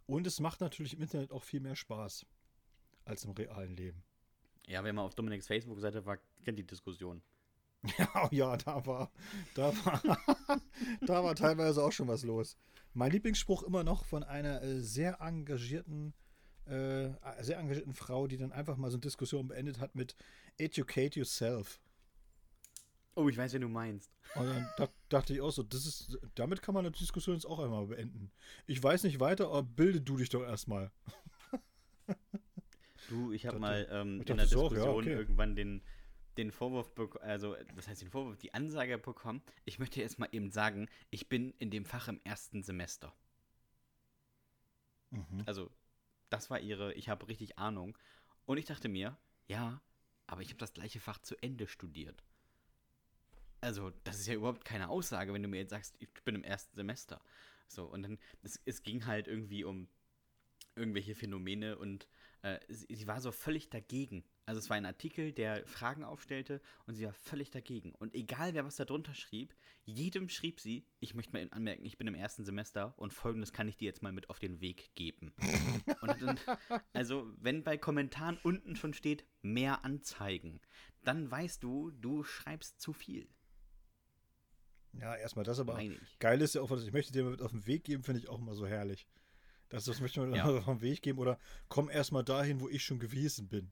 Speaker 2: Und es macht natürlich im Internet auch viel mehr Spaß als im realen Leben.
Speaker 1: Ja, wenn man auf Dominiks Facebook-Seite war, kennt die Diskussion. *laughs*
Speaker 2: Ja, ja, da war, da war, *laughs* da war teilweise auch schon was los. Mein Lieblingsspruch immer noch von einer äh, sehr engagierten, äh, sehr engagierten Frau, die dann einfach mal so eine Diskussion beendet hat mit Educate yourself.
Speaker 1: Oh, ich weiß, wen du meinst.
Speaker 2: Und dann da, dachte ich auch so, das ist, damit kann man eine Diskussion jetzt auch einmal beenden. Ich weiß nicht weiter, aber bilde du dich doch erstmal.
Speaker 1: Du, ich habe mal ähm, in der
Speaker 2: so, ja,
Speaker 1: Diskussion
Speaker 2: okay.
Speaker 1: irgendwann den, den Vorwurf also, das heißt den Vorwurf, die Ansage bekommen, ich möchte jetzt mal eben sagen, ich bin in dem Fach im ersten Semester.
Speaker 2: Mhm.
Speaker 1: Also, das war ihre, ich habe richtig Ahnung. Und ich dachte mir, ja, aber ich habe das gleiche Fach zu Ende studiert. Also, das ist ja überhaupt keine Aussage, wenn du mir jetzt sagst, ich bin im ersten Semester. So, und dann, es, es ging halt irgendwie um irgendwelche Phänomene und äh, sie, sie war so völlig dagegen. Also es war ein Artikel, der Fragen aufstellte und sie war völlig dagegen. Und egal wer was da drunter schrieb, jedem schrieb sie, ich möchte mal anmerken, ich bin im ersten Semester und folgendes kann ich dir jetzt mal mit auf den Weg geben. *laughs* und dann, also wenn bei Kommentaren unten schon steht, mehr anzeigen, dann weißt du, du schreibst zu viel.
Speaker 2: Ja, erstmal das, aber geil ist ja auch, was ich möchte dir mit auf den Weg geben, finde ich auch immer so herrlich. Das, das möchte man
Speaker 1: Ja.
Speaker 2: auf den Weg geben oder komm erstmal dahin, wo ich schon gewesen bin.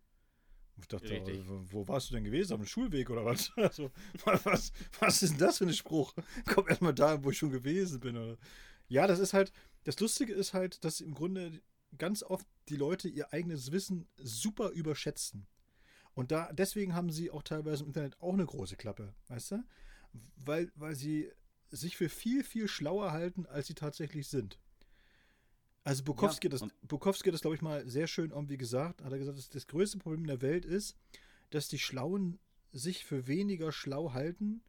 Speaker 2: Ich dachte,
Speaker 1: Richtig.
Speaker 2: wo warst du denn gewesen? Auf dem Schulweg oder was? *laughs* Also, was, was ist denn das für ein Spruch? Komm erstmal dahin, wo ich schon gewesen bin. Oder? Ja, das ist halt, das Lustige ist halt, dass im Grunde ganz oft die Leute ihr eigenes Wissen super überschätzen. Und da, deswegen haben sie auch teilweise im Internet auch eine große Klappe, weißt du? Weil, weil sie sich für viel, viel schlauer halten, als sie tatsächlich sind. Also Bukowski,
Speaker 1: Ja,
Speaker 2: das, Bukowski hat das, glaube ich, mal sehr schön irgendwie gesagt. Hat er gesagt, dass das größte Problem der Welt ist, dass die Schlauen sich für weniger schlau halten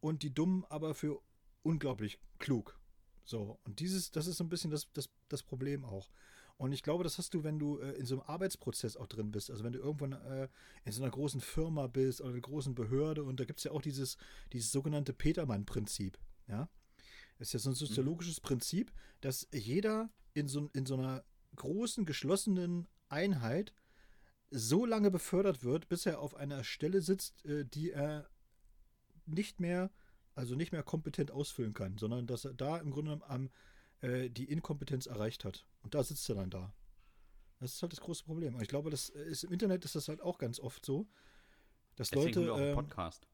Speaker 2: und die Dummen aber für unglaublich klug. So, und dieses, das ist so ein bisschen das, das, das Problem auch. Und ich glaube, das hast du, wenn du äh, in so einem Arbeitsprozess auch drin bist. Also wenn du irgendwann äh, in so einer großen Firma bist oder einer großen Behörde und da gibt es ja auch dieses, dieses sogenannte Petermann-Prinzip. Ja? Das ist ja so ein soziologisches Prinzip, dass jeder in so, in so einer großen, geschlossenen Einheit so lange befördert wird, bis er auf einer Stelle sitzt, äh, die er nicht mehr, also nicht mehr kompetent ausfüllen kann, sondern dass er da im Grunde genommen am, äh, die Inkompetenz erreicht hat. Und da sitzt er dann da. Das ist halt das große Problem. Und ich glaube, das ist im Internet ist das halt auch ganz oft so, Dass
Speaker 1: Deswegen
Speaker 2: Leute.
Speaker 1: haben wir auch einen
Speaker 2: ähm,
Speaker 1: Podcast.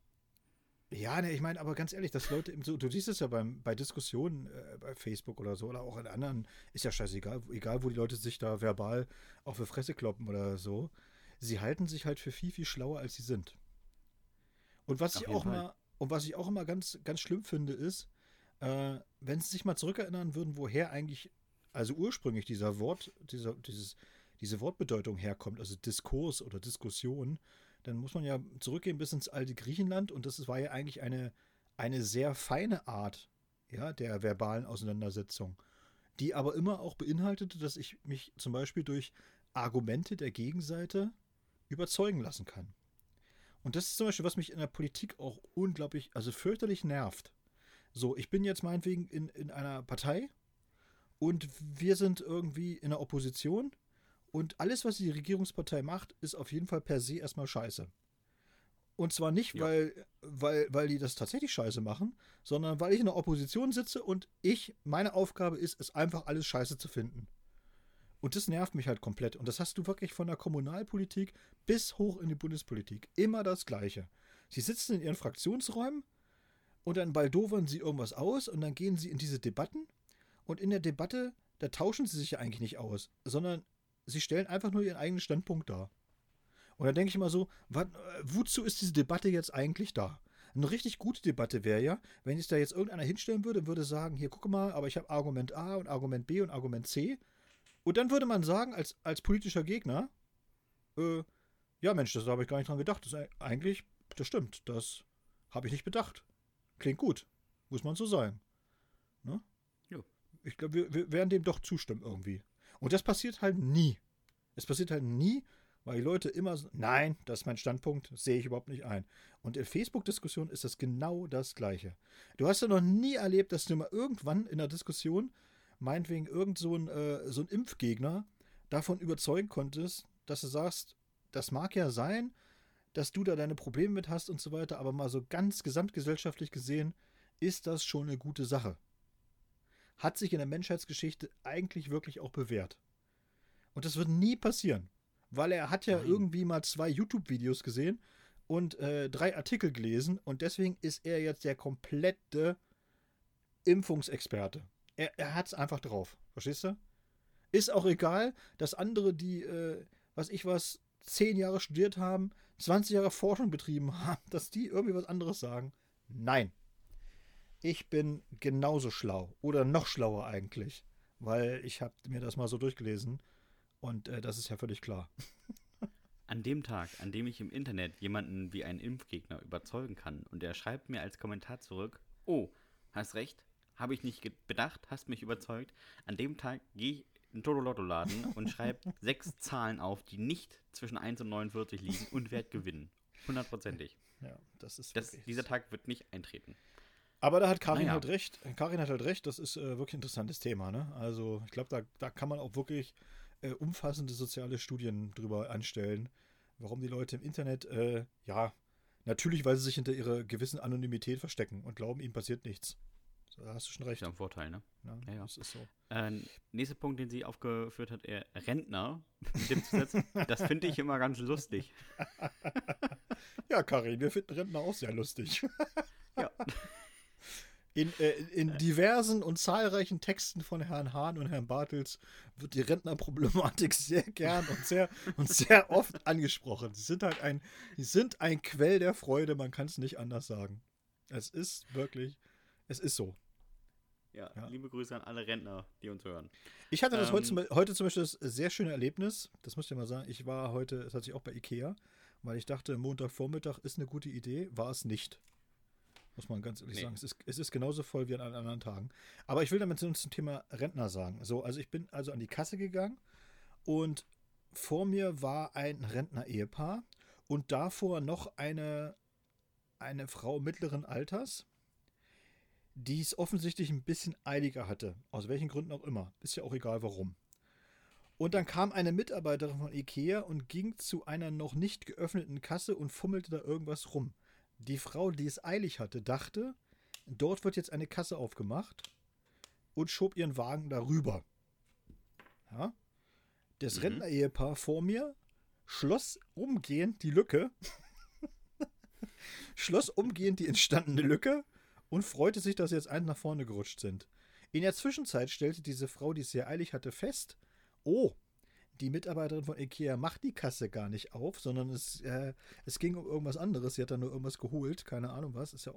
Speaker 2: Ja, ne, ich meine, aber ganz ehrlich, dass Leute so, du siehst es ja beim, bei Diskussionen äh, bei Facebook oder so oder auch in anderen, ist ja scheißegal, egal wo die Leute sich da verbal auf die Fresse kloppen oder so, sie halten sich halt für viel, viel schlauer, als sie sind. Und was
Speaker 1: Auf
Speaker 2: ich auch
Speaker 1: Fall.
Speaker 2: mal, und was ich auch immer ganz, ganz schlimm finde, ist, äh, wenn sie sich mal zurückerinnern würden, woher eigentlich, also ursprünglich dieser Wort, dieser, dieses, diese Wortbedeutung herkommt, also Diskurs oder Diskussion, dann muss man ja zurückgehen bis ins alte Griechenland und das war ja eigentlich eine, eine sehr feine Art ja, der verbalen Auseinandersetzung, die aber immer auch beinhaltete, dass ich mich zum Beispiel durch Argumente der Gegenseite überzeugen lassen kann. Und das ist zum Beispiel, was mich in der Politik auch unglaublich, also fürchterlich nervt. So, ich bin jetzt meinetwegen in, in einer Partei und wir sind irgendwie in der Opposition und alles, was die Regierungspartei macht, ist auf jeden Fall per se erstmal scheiße. Und zwar nicht,
Speaker 1: Ja.
Speaker 2: weil, weil, weil die das tatsächlich scheiße machen, sondern weil ich in der Opposition sitze und ich, meine Aufgabe ist, es einfach alles scheiße zu finden. Und das nervt mich halt komplett. Und das hast du wirklich von der Kommunalpolitik bis hoch in die Bundespolitik. Immer das Gleiche. Sie sitzen in ihren Fraktionsräumen und dann baldowern sie irgendwas aus und dann gehen sie in diese Debatten. Und in der Debatte, da tauschen sie sich ja eigentlich nicht aus, sondern sie stellen einfach nur ihren eigenen Standpunkt dar. Und da denke ich immer so, wat, äh, wozu ist diese Debatte jetzt eigentlich da? Eine richtig gute Debatte wäre ja, wenn sich da jetzt irgendeiner hinstellen würde und würde sagen, hier gucke mal, aber ich habe Argument A und Argument B und Argument C. Und dann würde man sagen, als, als politischer Gegner, äh, ja Mensch, das habe ich gar nicht dran gedacht. Das eigentlich, das stimmt, das habe ich nicht bedacht. Klingt gut, muss man so sagen. Ne? Ich glaube, wir, wir werden dem doch zustimmen irgendwie. Und das passiert halt nie. Es passiert halt nie, weil die Leute immer so, nein, das ist mein Standpunkt, sehe ich überhaupt nicht ein. Und in Facebook-Diskussionen ist das genau das Gleiche. Du hast ja noch nie erlebt, dass du mal irgendwann in der Diskussion, meinetwegen irgend so ein, äh, so ein Impfgegner, davon überzeugen konntest, dass du sagst, das mag ja sein, dass du da deine Probleme mit hast und so weiter, aber mal so ganz gesamtgesellschaftlich gesehen, ist das schon eine gute Sache. Hat sich in der Menschheitsgeschichte eigentlich wirklich auch bewährt. Und das wird nie passieren, weil er hat ja
Speaker 1: Nein.
Speaker 2: irgendwie mal zwei YouTube-Videos gesehen und äh, drei Artikel gelesen und deswegen ist er jetzt der komplette Impfungsexperte. Er, er hat es einfach drauf, verstehst du? Ist auch egal, dass andere, die, äh, was ich was, zehn Jahre studiert haben, 20 Jahre Forschung betrieben *laughs* haben, dass die irgendwie was anderes sagen. Nein. Ich bin genauso schlau oder noch schlauer eigentlich, weil ich habe mir das mal so durchgelesen und äh, das ist ja völlig klar. *laughs*
Speaker 1: An dem Tag, an dem ich im Internet jemanden wie einen Impfgegner überzeugen kann und er schreibt mir als Kommentar zurück, oh, hast recht, habe ich nicht bedacht, hast mich überzeugt, an dem Tag gehe ich in den Totolotto-Laden *laughs* und schreibe sechs Zahlen auf, die nicht zwischen 1 und 49 liegen und werde gewinnen. Hundertprozentig.
Speaker 2: Ja, das ist
Speaker 1: Das, dieser Tag wird nicht eintreten.
Speaker 2: Aber da hat Karin
Speaker 1: Naja.
Speaker 2: halt recht. Karin hat halt recht, das ist äh, wirklich ein interessantes Thema. Ne? Also ich glaube, da, da kann man auch wirklich äh, umfassende soziale Studien drüber anstellen, warum die Leute im Internet, äh, ja, natürlich, weil sie sich hinter ihrer gewissen Anonymität verstecken und glauben, ihnen passiert nichts. Da hast du schon
Speaker 1: Ist
Speaker 2: recht.
Speaker 1: ja ein Vorteil, ne?
Speaker 2: Ne?
Speaker 1: Ja, ja.
Speaker 2: Das ist so.
Speaker 1: Äh, nächster Punkt, den sie aufgeführt hat, er Rentner mit dem Zusatz, das finde ich immer ganz lustig. *laughs*
Speaker 2: Ja, Karin, wir finden Rentner auch sehr lustig. *laughs* In, äh, in diversen und zahlreichen Texten von Herrn Hahn und Herrn Bartels wird die Rentnerproblematik *laughs* sehr gern und sehr, und sehr oft angesprochen. Sie sind halt ein, sie sind ein Quell der Freude, man kann es nicht anders sagen. Es ist wirklich, es ist so.
Speaker 1: Ja,
Speaker 2: Ja.
Speaker 1: liebe Grüße an alle Rentner, die uns hören.
Speaker 2: Ich hatte das
Speaker 1: Ähm,
Speaker 2: heute, zum, heute zum Beispiel das sehr schöne Erlebnis, das muss ich mal sagen, ich war heute, das hatte ich auch bei Ikea, weil ich dachte, Montagvormittag ist eine gute Idee, war es nicht. Muss man ganz ehrlich
Speaker 1: Nee.
Speaker 2: sagen. Es ist, es ist genauso voll wie an anderen Tagen. Aber ich will damit zum zum Thema Rentner sagen. So, also ich bin also an die Kasse gegangen und vor mir war ein Rentner-Ehepaar und davor noch eine, eine Frau mittleren Alters, die es offensichtlich ein bisschen eiliger hatte. Aus welchen Gründen auch immer. Ist ja auch egal warum. Und dann kam eine Mitarbeiterin von Ikea und ging zu einer noch nicht geöffneten Kasse und fummelte da irgendwas rum. Die Frau, die es eilig hatte, dachte, dort wird jetzt eine Kasse aufgemacht und schob ihren Wagen darüber. Ja? Das
Speaker 1: Mhm.
Speaker 2: Rentner-Ehepaar vor mir schloss umgehend die Lücke *laughs* schloss umgehend die entstandene Lücke und freute sich, dass sie jetzt eins nach vorne gerutscht sind. In der Zwischenzeit stellte diese Frau, die es sehr eilig hatte, fest, oh, die Mitarbeiterin von Ikea macht die Kasse gar nicht auf, sondern es, äh, es ging um irgendwas anderes. Sie hat dann nur irgendwas geholt, keine Ahnung was, ist ja,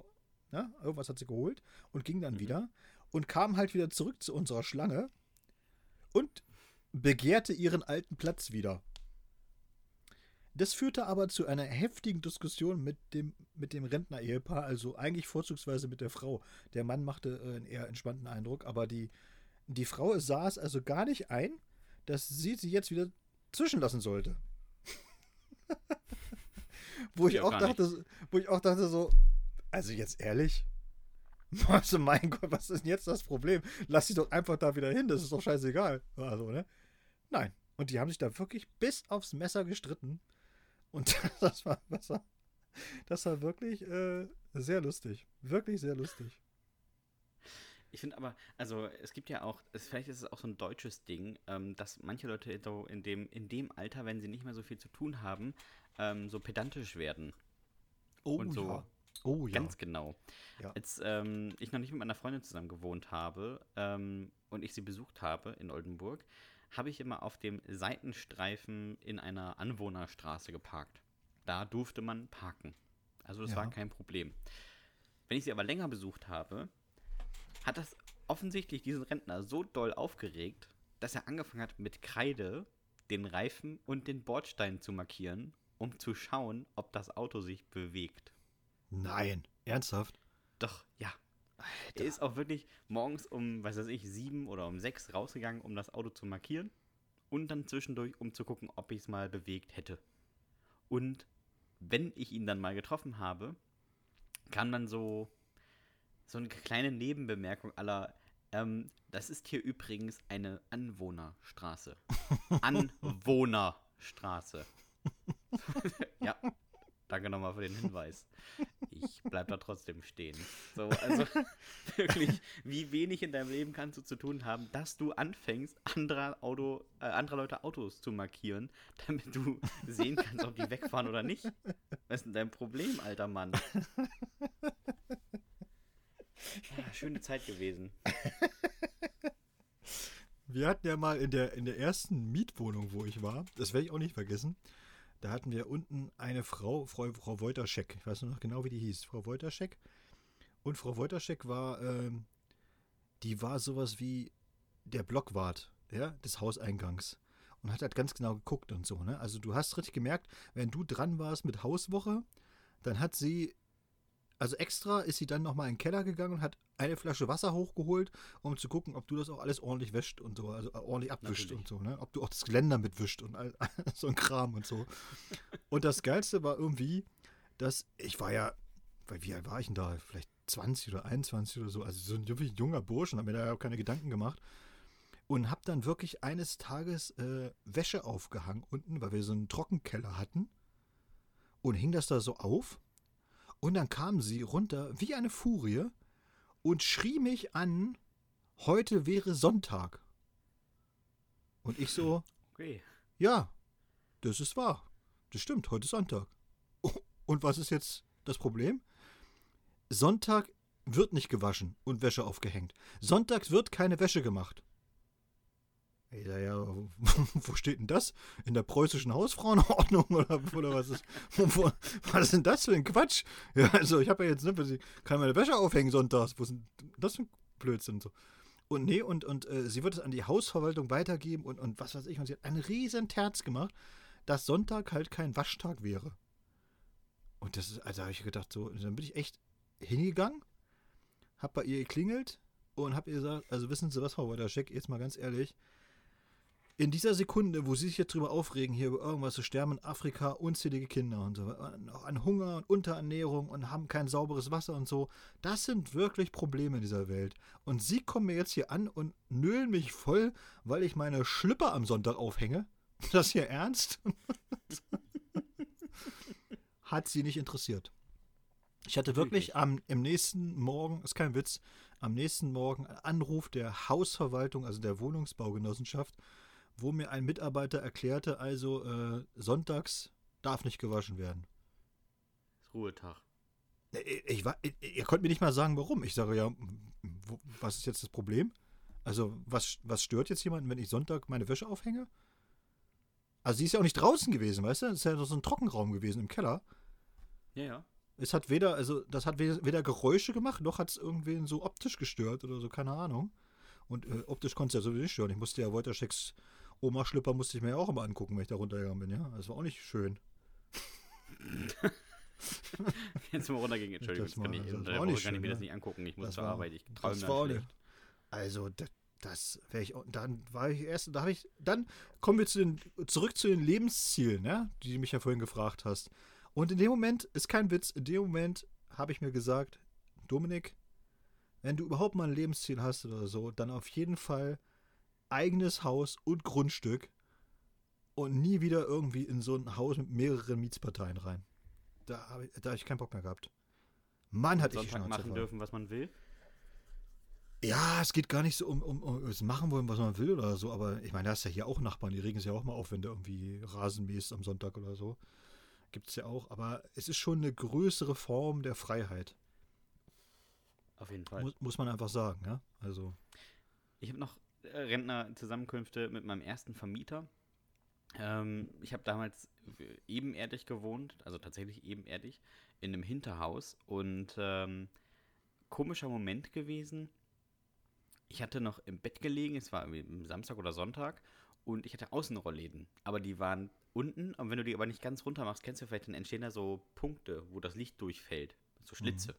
Speaker 2: ja irgendwas hat sie geholt und ging dann mhm. wieder und kam halt wieder zurück zu unserer Schlange und begehrte ihren alten Platz wieder. Das führte aber zu einer heftigen Diskussion mit dem, mit dem Rentner-Ehepaar, also eigentlich vorzugsweise mit der Frau. Der Mann machte äh, einen eher entspannten Eindruck, aber die, die Frau es also gar nicht ein, dass sie sie jetzt wieder zwischenlassen sollte. *laughs* wo, ich ja, auch dachte, wo ich auch dachte, so, also jetzt ehrlich, *laughs* also mein Gott, was ist denn jetzt das Problem? Lass sie doch einfach da wieder hin, das ist doch scheißegal. Also, ne? Nein. Und die haben sich da wirklich bis aufs Messer gestritten. Und *laughs* das war, das war, das war wirklich äh, sehr lustig. Wirklich sehr lustig.
Speaker 1: Ich finde aber, also es gibt ja auch, es, vielleicht ist es auch so ein deutsches Ding, ähm, dass manche Leute so in dem, in dem Alter, wenn sie nicht mehr so viel zu tun haben, ähm, so pedantisch werden.
Speaker 2: Oh und so. Ja. Oh
Speaker 1: ja. Ganz genau. Ja. Als ähm, ich noch nicht mit meiner Freundin zusammen gewohnt habe ähm, und ich sie besucht habe in Oldenburg, habe ich immer auf dem Seitenstreifen in einer Anwohnerstraße geparkt. Da durfte man parken. Also das ja. war kein Problem. Wenn ich sie aber länger besucht habe, hat das offensichtlich diesen Rentner so doll aufgeregt, dass er angefangen hat, mit Kreide den Reifen und den Bordstein zu markieren, um zu schauen, ob das Auto sich bewegt.
Speaker 2: Nein, ernsthaft?
Speaker 1: Doch, ja. Alter. Er ist auch wirklich morgens um, was weiß ich, sieben oder um sechs rausgegangen, um das Auto zu markieren. Und dann zwischendurch, um zu gucken, ob ich es mal bewegt hätte. Und wenn ich ihn dann mal getroffen habe, kam dann so, so eine kleine Nebenbemerkung aller, ähm, das ist hier übrigens eine Anwohnerstraße. *laughs* Anwohnerstraße. *laughs* ja, danke nochmal für den Hinweis ich bleib da trotzdem stehen. So, also *laughs* wirklich, wie wenig in deinem Leben kannst du zu tun haben, dass du anfängst, anderer Auto, äh, anderer Leute Autos zu markieren, damit du sehen kannst, ob die wegfahren oder nicht. Was ist denn dein Problem, alter Mann? Ja, schöne Zeit gewesen. *laughs*
Speaker 2: Wir hatten ja mal in der, in der ersten Mietwohnung, wo ich war, das werde ich auch nicht vergessen, da hatten wir unten eine Frau, Frau, Frau Wojtaschek. Ich weiß noch genau, wie die hieß. Frau Wojtaschek. Und Frau Wojtaschek war, ähm, die war sowas wie der Blockwart ja, des Hauseingangs. Und hat halt ganz genau geguckt und so. Ne? Also du hast richtig gemerkt, wenn du dran warst mit Hauswoche, dann hat sie also extra ist sie dann nochmal in den Keller gegangen und hat eine Flasche Wasser hochgeholt, um zu gucken, ob du das auch alles ordentlich wäscht und so, also äh, ordentlich abwischt Natürlich. und so, ne? Ob du auch das Geländer mitwischt und *laughs* all, so ein Kram und so. Und das Geilste war irgendwie, dass ich war ja, weil wie alt war ich denn da? Vielleicht 20 oder 21 oder so, also so ein wirklich junger Bursch und habe mir da ja auch keine Gedanken gemacht. Und habe dann wirklich eines Tages äh, Wäsche aufgehangen unten, weil wir so einen Trockenkeller hatten. Und hing das da so auf und dann kam sie runter wie eine Furie und schrie mich an, heute wäre Sonntag. Und ich so, *laughs* okay. ja, das ist wahr. Das stimmt, heute ist Sonntag. Und was ist jetzt das Problem? Sonntag wird nicht gewaschen und Wäsche aufgehängt. Sonntags wird keine Wäsche gemacht. Ja, ja, *laughs* wo steht denn das? In der preußischen Hausfrauenordnung oder, oder was ist? Wo, was ist denn das für ein Quatsch? Ja, also ich habe ja jetzt, ne, kann meine Wäsche aufhängen sonntags. Wo ist denn das für ein Blödsinn so? Und nee, und, und äh, sie wird es an die Hausverwaltung weitergeben und, und was weiß ich. Und sie hat einen riesen Terz gemacht, dass Sonntag halt kein Waschtag wäre. Und das ist, also habe ich gedacht, so, dann bin ich echt hingegangen, hab bei ihr geklingelt und hab ihr gesagt, also wissen Sie was, Frau Wojdaschek, jetzt mal ganz ehrlich, in dieser Sekunde, wo sie sich jetzt drüber aufregen, hier über irgendwas zu sterben in Afrika, unzählige Kinder und so, auch an Hunger und Unterernährung und haben kein sauberes Wasser und so, das sind wirklich Probleme in dieser Welt. Und sie kommen mir jetzt hier an und nölen mich voll, weil ich meine Schlüpper am Sonntag aufhänge. *laughs* Das hier ernst? *laughs* Hat sie nicht interessiert. Ich hatte wirklich am, im nächsten Morgen, ist kein Witz, am nächsten Morgen einen Anruf der Hausverwaltung, also der Wohnungsbaugenossenschaft, wo mir ein Mitarbeiter erklärte, also äh, sonntags darf nicht gewaschen werden.
Speaker 1: Ruhetag.
Speaker 2: Ich, ich, war- ich, ihr könnt mir nicht mal sagen, warum. Ich sage ja, wo, was ist jetzt das Problem? Also, was, was stört jetzt jemanden, wenn ich Sonntag meine Wäsche aufhänge? Also, sie ist ja auch nicht draußen gewesen, weißt du? Es ist ja so ein Trockenraum gewesen im Keller.
Speaker 1: Ja, ja.
Speaker 2: Es hat weder, also, das hat weder, weder Geräusche gemacht, noch hat es irgendwen so optisch gestört oder so, keine Ahnung. Und äh, optisch konnte es ja sowieso nicht stören. Ich musste ja Wolterschecks Oma-Schlipper musste ich mir ja auch immer angucken, wenn ich da runtergegangen bin, ja. Das war auch nicht schön. *laughs*
Speaker 1: Jetzt mal runtergehen, Entschuldigung.
Speaker 2: Das
Speaker 1: Das kann
Speaker 2: war-
Speaker 1: ich
Speaker 2: das war auch nicht
Speaker 1: kann ich mir
Speaker 2: schön,
Speaker 1: das nicht angucken. Ich muss zur
Speaker 2: war-
Speaker 1: Arbeit. Ich träume
Speaker 2: das war auch nicht- Also, das, das wäre ich. auch- Dann war ich erst. Da habe ich. Dann kommen wir zu den, zurück zu den Lebenszielen, ne? Die du mich ja vorhin gefragt hast. Und in dem Moment, ist kein Witz, in dem Moment habe ich mir gesagt, Dominik, wenn du überhaupt mal ein Lebensziel hast oder so, dann auf jeden Fall eigenes Haus und Grundstück und nie wieder irgendwie in so ein Haus mit mehreren Mietsparteien rein. Da habe ich, da hab ich keinen Bock mehr gehabt. Mann, hatte ich die Schnauze
Speaker 1: machen
Speaker 2: voll.
Speaker 1: dürfen, was man will.
Speaker 2: Ja, es geht gar nicht so um, um, um das machen wollen, was man will oder so, aber ich meine, da ist ja hier auch Nachbarn, die regen sich ja auch mal auf, wenn du irgendwie Rasen mähst am Sonntag oder so. Gibt es ja auch, aber es ist schon eine größere Form der Freiheit,
Speaker 1: Auf jeden Fall.
Speaker 2: muss, muss man einfach sagen, ja. Also,
Speaker 1: Ich habe noch Rentnerzusammenkünfte mit meinem ersten Vermieter. Ähm, ich habe damals ebenerdig gewohnt, also tatsächlich ebenerdig, in einem Hinterhaus. Und ähm, komischer Moment gewesen. Ich hatte noch im Bett gelegen, es war Samstag oder Sonntag, und ich hatte Außenrollläden. Aber die waren unten, und wenn du die aber nicht ganz runter machst, kennst du vielleicht, dann entstehen da so Punkte, wo das Licht durchfällt. So Schlitze.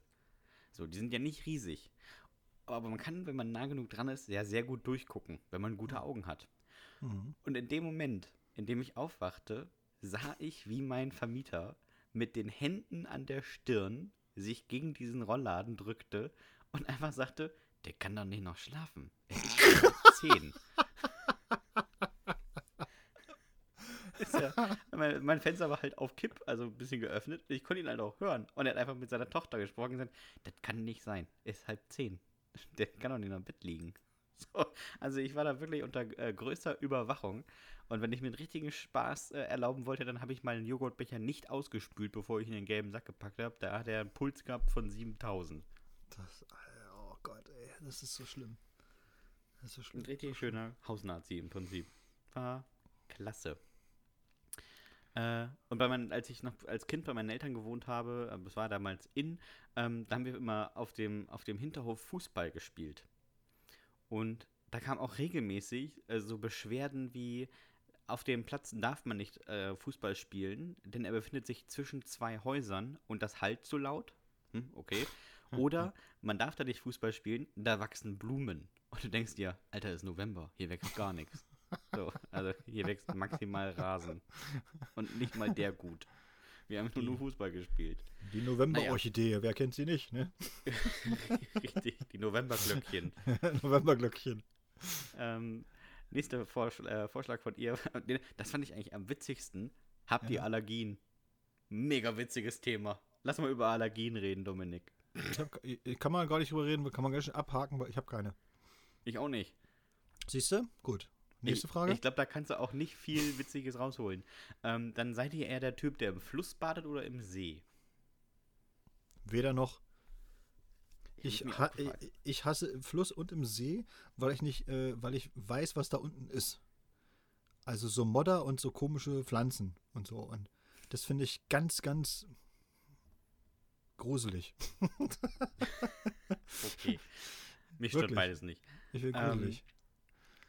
Speaker 1: So, die sind ja nicht riesig. Aber man kann, wenn man nah genug dran ist, ja sehr gut durchgucken, wenn man gute Augen hat.
Speaker 2: mhm.
Speaker 1: Und in dem Moment, in dem ich aufwachte, sah ich, wie mein Vermieter mit den Händen an der Stirn sich gegen diesen Rollladen drückte und einfach sagte, der kann doch nicht noch schlafen. Es ist *laughs* zehn. Ja, mein, mein Fenster war halt auf Kipp, also ein bisschen geöffnet. Ich konnte ihn halt auch hören. Und er hat einfach mit seiner Tochter gesprochen und gesagt, das kann nicht sein. Er ist halb zehn. *laughs* Der kann doch nicht im Bett liegen. *laughs* So, also ich war da wirklich unter äh, größter Überwachung. Und wenn ich mir einen richtigen Spaß äh, erlauben wollte, dann habe ich meinen Joghurtbecher nicht ausgespült, bevor ich ihn in den gelben Sack gepackt habe. Da hat er einen Puls gehabt von 7000.
Speaker 2: das, oh Gott, ey, das ist so schlimm. Das ist so schlimm.
Speaker 1: Ein richtig schöner Hausnazi im Prinzip. War klasse. Äh, und bei meinen, als ich noch als Kind bei meinen Eltern gewohnt habe, äh, das war damals in, ähm, da haben wir immer auf dem, auf dem Hinterhof Fußball gespielt. Und da kam auch regelmäßig äh, so Beschwerden wie, auf dem Platz darf man nicht äh, Fußball spielen, denn er befindet sich zwischen zwei Häusern und das halt zu laut. Hm, okay. Oder man darf da nicht Fußball spielen, da wachsen Blumen. Und du denkst dir, Alter, ist November, hier wächst gar nichts. So, also hier wächst maximal Rasen. Und nicht mal der gut. Wir haben nur, nur Fußball gespielt.
Speaker 2: Die November-Orchidee, wer kennt sie nicht, ne? *laughs*
Speaker 1: Richtig, die Novemberglöckchen. *laughs*
Speaker 2: Novemberglöckchen.
Speaker 1: Ähm, nächster Vorschl äh, Vorschlag von ihr. Das fand ich eigentlich am witzigsten. Habt ihr
Speaker 2: Ja.
Speaker 1: Allergien? Mega witziges Thema. Lass mal über Allergien reden, Dominik.
Speaker 2: Ich hab, ich- kann man gar nicht drüber reden, kann man ganz schön abhaken, weil ich habe keine.
Speaker 1: Ich auch nicht.
Speaker 2: Siehst du? Gut. Nächste Frage.
Speaker 1: Ich glaube, da kannst du auch nicht viel Witziges rausholen. Ähm, dann seid ihr eher der Typ, der im Fluss badet oder im See?
Speaker 2: Weder noch. Ich, ha ich, hasse im Fluss und im See, weil ich nicht, äh, weil ich weiß, was da unten ist. Also so Modder und so komische Pflanzen und so. Und das finde ich ganz, ganz gruselig. *laughs*
Speaker 1: Okay. Mich stört beides nicht.
Speaker 2: Ich will
Speaker 1: Ähm,
Speaker 2: gruselig.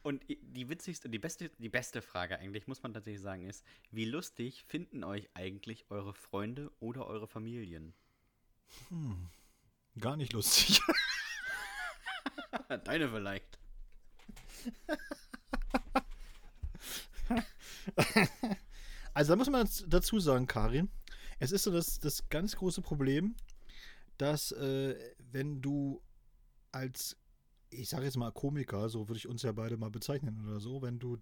Speaker 1: Und die witzigste, die beste, die beste Frage eigentlich, muss man tatsächlich sagen, ist, wie lustig finden euch eigentlich eure Freunde oder eure Familien?
Speaker 2: Hm. Gar nicht lustig. *laughs*
Speaker 1: Deine vielleicht.
Speaker 2: Also da muss man dazu sagen, Karin, es ist so das, das ganz große Problem, dass äh, wenn du als, ich sage jetzt mal Komiker, so würde ich uns ja beide mal bezeichnen oder so, wenn du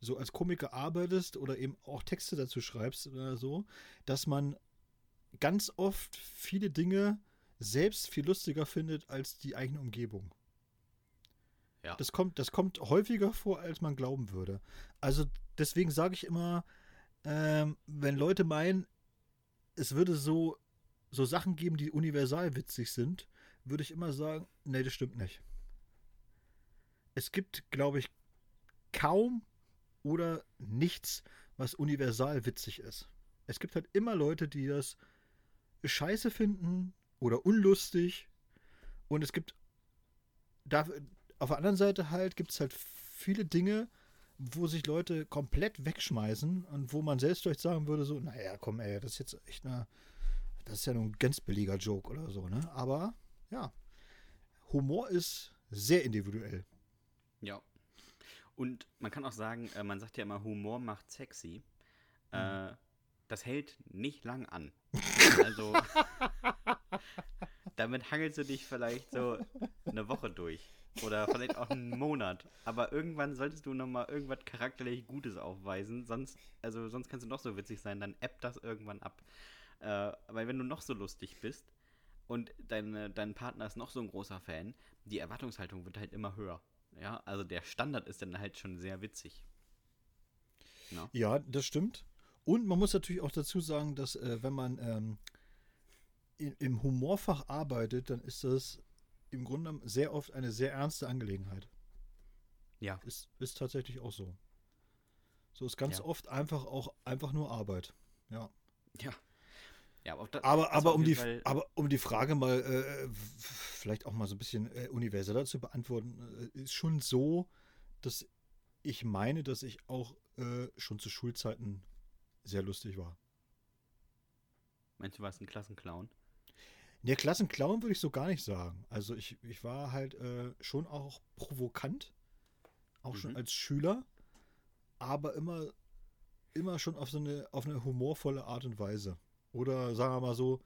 Speaker 2: so als Komiker arbeitest oder eben auch Texte dazu schreibst oder so, dass man ganz oft viele Dinge selbst viel lustiger findet als die eigene Umgebung.
Speaker 1: Ja.
Speaker 2: Das kommt, das kommt häufiger vor, als man glauben würde. Also deswegen sage ich immer, ähm, wenn Leute meinen, es würde so, so Sachen geben, die universal witzig sind, würde ich immer sagen, nee, das stimmt nicht. Es gibt, glaube ich, kaum oder nichts, was universal witzig ist. Es gibt halt immer Leute, die das scheiße finden oder unlustig. Und es gibt da, auf der anderen Seite halt gibt es halt viele Dinge, wo sich Leute komplett wegschmeißen und wo man selbst vielleicht sagen würde, so, naja, komm, ey, das ist jetzt echt eine, das ist ja nur ein ganz billiger Joke oder so, ne? Aber ja, Humor ist sehr individuell.
Speaker 1: Ja. Und man kann auch sagen, äh, man sagt ja immer, Humor macht sexy. Äh, das hält nicht lang an. Also, *laughs* damit hangelst du dich vielleicht so eine Woche durch. Oder vielleicht auch einen Monat. Aber irgendwann solltest du nochmal irgendwas charakterlich Gutes aufweisen. Sonst, also sonst kannst du noch so witzig sein, dann ebbt das irgendwann ab. Äh, weil wenn du noch so lustig bist und deine, dein Partner ist noch so ein großer Fan, die Erwartungshaltung wird halt immer höher. Ja, also der Standard ist dann halt schon sehr witzig.
Speaker 2: Ja, ja das stimmt. Und man muss natürlich auch dazu sagen, dass äh, wenn man ähm, in, im Humorfach arbeitet, dann ist das im Grunde sehr oft eine sehr ernste Angelegenheit.
Speaker 1: Ja.
Speaker 2: Ist, ist tatsächlich auch so. So ist ganz ja. oft einfach auch einfach nur Arbeit. Ja.
Speaker 1: Ja. Ja, aber,
Speaker 2: aber, aber, um die, aber um die Frage mal äh, vielleicht auch mal so ein bisschen äh, universeller zu beantworten, äh, ist schon so, dass ich meine, dass ich auch äh, schon zu Schulzeiten sehr lustig war.
Speaker 1: Meinst du, warst ein Klassenclown?
Speaker 2: Ne, Klassenclown würde ich so gar nicht sagen. Also ich, ich war halt äh, schon auch provokant, auch mhm. schon als Schüler, aber immer, immer schon auf so eine, auf eine humorvolle Art und Weise. Oder sagen wir mal so,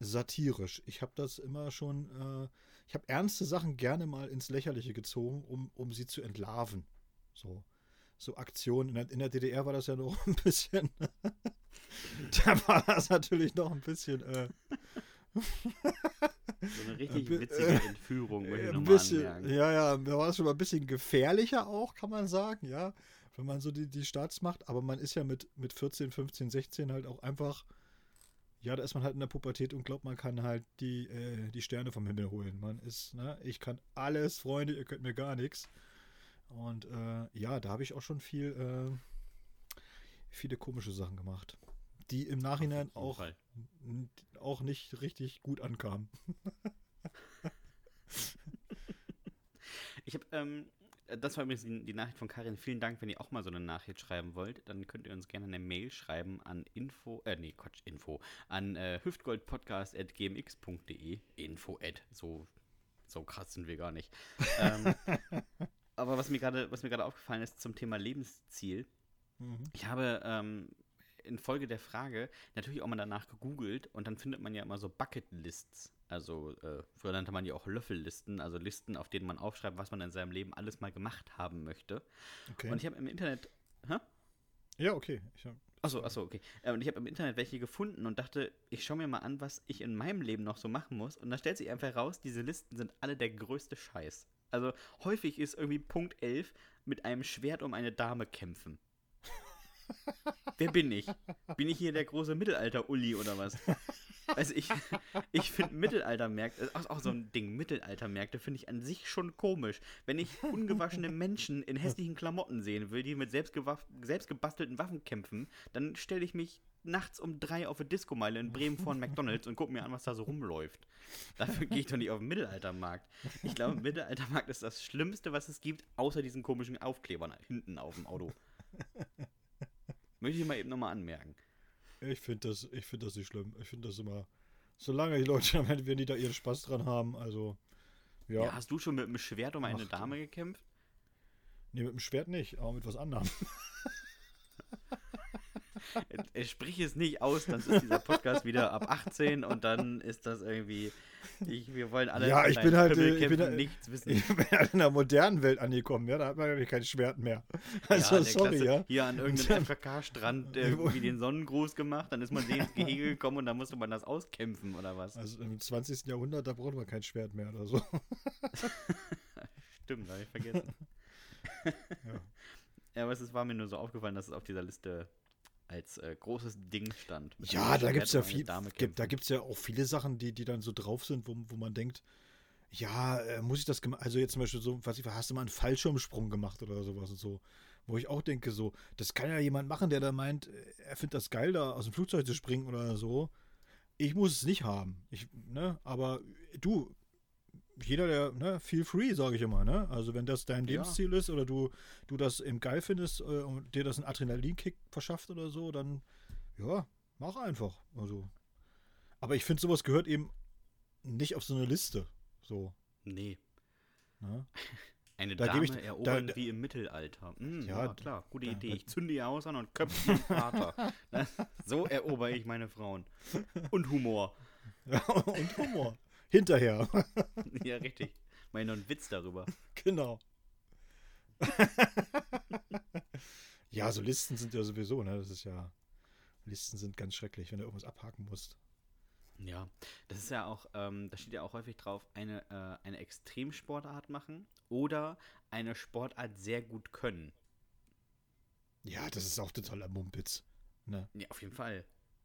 Speaker 2: satirisch. Ich habe das immer schon, äh, ich habe ernste Sachen gerne mal ins Lächerliche gezogen, um, um sie zu entlarven. So so Aktionen. In der, in der DDR war das ja noch *laughs* ein bisschen. *laughs* da war das natürlich noch ein bisschen. Äh,
Speaker 1: so eine richtig *laughs* witzige Entführung,
Speaker 2: möchte ich ein bisschen, anmerken. Ja, ja, da war es schon mal ein bisschen gefährlicher auch, kann man sagen, ja. Wenn man so die, die Starts macht. Aber man ist ja mit, mit 14, 15, 16 halt auch einfach. Ja, da ist man halt in der Pubertät und glaubt, man kann halt die, äh, die Sterne vom Himmel holen. Man ist, ne, ich kann alles, Freunde, ihr könnt mir gar nichts. Und äh, ja, da habe ich auch schon viel, äh, viele komische Sachen gemacht, die im Nachhinein auch, auch nicht richtig gut ankamen. *laughs*
Speaker 1: ich habe, ähm, das war übrigens die, Nachricht von Karin. Vielen Dank, wenn ihr auch mal so eine Nachricht schreiben wollt, dann könnt ihr uns gerne eine Mail schreiben an info, äh, nee, Quatsch, info, an äh, hüftgoldpodcast.gmx.de. Info at, so, so krass sind wir gar nicht. ähm, *laughs* aber was mir gerade, was mir gerade aufgefallen ist zum Thema Lebensziel, mhm. ich habe ähm, infolge der Frage natürlich auch mal danach gegoogelt und dann findet man ja immer so Bucketlists. Also äh, früher nannte man ja auch Löffellisten, also Listen, auf denen man aufschreibt, was man in seinem Leben alles mal gemacht haben möchte. Okay. Und ich habe im Internet. Hä?
Speaker 2: Ja, okay. Ich hab,
Speaker 1: achso, achso, okay. Äh, und ich habe im Internet welche gefunden und dachte, ich schaue mir mal an, was ich in meinem Leben noch so machen muss. Und da stellt sich einfach raus, diese Listen sind alle der größte Scheiß. Also häufig ist irgendwie Punkt 11 mit einem Schwert um eine Dame kämpfen. Wer bin ich? Bin ich hier der große Mittelalter-Uli oder was? Also ich, ich finde Mittelaltermärkte, auch, auch so ein Ding, Mittelaltermärkte finde ich an sich schon komisch. Wenn ich ungewaschene Menschen in hässlichen Klamotten sehen will, die mit selbstgebastelten Waffen kämpfen, dann stelle ich mich nachts um drei auf eine Diskomeile in Bremen vor McDonalds und gucke mir an, was da so rumläuft. Dafür gehe ich doch nicht auf den Mittelaltermarkt. Ich glaube, Mittelaltermarkt ist das Schlimmste, was es gibt, außer diesen komischen Aufklebern hinten auf dem Auto. Möchte ich mal eben nochmal anmerken.
Speaker 2: Ich finde das, find das nicht schlimm. Ich finde das immer, solange die Leute, *laughs* wenn die da ihren Spaß dran haben, also, ja. ja
Speaker 1: hast du schon mit einem Schwert um eine Ach, Dame gekämpft?
Speaker 2: Nee, mit dem Schwert nicht, aber mit was anderem. *laughs*
Speaker 1: er sprich es nicht aus, dann ist dieser Podcast wieder ab 18 und dann ist das irgendwie. Ich, wir wollen alle
Speaker 2: ja, ich bin halt, äh, ich bin, halt, nichts wissen. *laughs* Ich bin halt in der modernen Welt angekommen, ja, da hat man nämlich kein Schwert mehr.
Speaker 1: Also, ja, sorry, Klasse, ja. Hier an irgendeinem *laughs* FKK-Strand irgendwie den Sonnengruß gemacht, dann ist man ins *laughs* Gehege gekommen und dann musste man das auskämpfen, oder was?
Speaker 2: Also im 20. Jahrhundert, da braucht man kein Schwert mehr oder so.
Speaker 1: Stimmt, habe ich vergessen. ja. ja, aber es war mir nur so aufgefallen, dass es auf dieser Liste als äh, großes Ding stand.
Speaker 2: Ja, da gibt es ja viel, gibt, da
Speaker 1: kämpfen.
Speaker 2: gibt es ja auch viele Sachen, die, die dann so drauf sind, wo, wo man denkt, ja, äh, muss ich das gemacht, also jetzt zum Beispiel so, was ich, hast du mal einen Fallschirmsprung gemacht oder sowas und so, wo ich auch denke, so, das kann ja jemand machen, der da meint, äh, er findet das geil, da aus dem Flugzeug zu springen oder so. Ich muss es nicht haben, ich, ne, aber du, jeder, der, ne, feel free, sage ich immer, ne, also wenn das dein
Speaker 1: Ja.
Speaker 2: Lebensziel ist oder du, du das eben geil findest äh, und dir das einen Adrenalinkick verschafft oder so, dann, ja, mach einfach, also. Aber ich finde, sowas gehört eben nicht auf so eine Liste. So.
Speaker 1: Nee.
Speaker 2: Ne? *laughs*
Speaker 1: Eine
Speaker 2: Da
Speaker 1: Dame
Speaker 2: gebe ich-
Speaker 1: erobern
Speaker 2: da-
Speaker 1: wie im Mittelalter. Hm,
Speaker 2: Ja,
Speaker 1: ja, klar, gute
Speaker 2: da-
Speaker 1: Idee. Ich zünde ihr aus an und köpfe meinen *laughs* Vater. Ne? so erober ich meine Frauen. Und Humor. *laughs*
Speaker 2: Und Humor. Hinterher. *laughs*
Speaker 1: Ja, richtig. Meine noch einen Witz darüber.
Speaker 2: genau. *laughs* ja, so Listen sind ja sowieso, ne? Das ist ja. Listen sind ganz schrecklich, wenn du irgendwas abhaken musst.
Speaker 1: Ja, das ist ja auch, ähm, da steht ja auch häufig drauf, eine, äh, eine Extremsportart machen oder eine Sportart sehr gut können.
Speaker 2: Ja, das ist auch totaler Mumpitz. Ne?
Speaker 1: Ja, auf jeden Fall.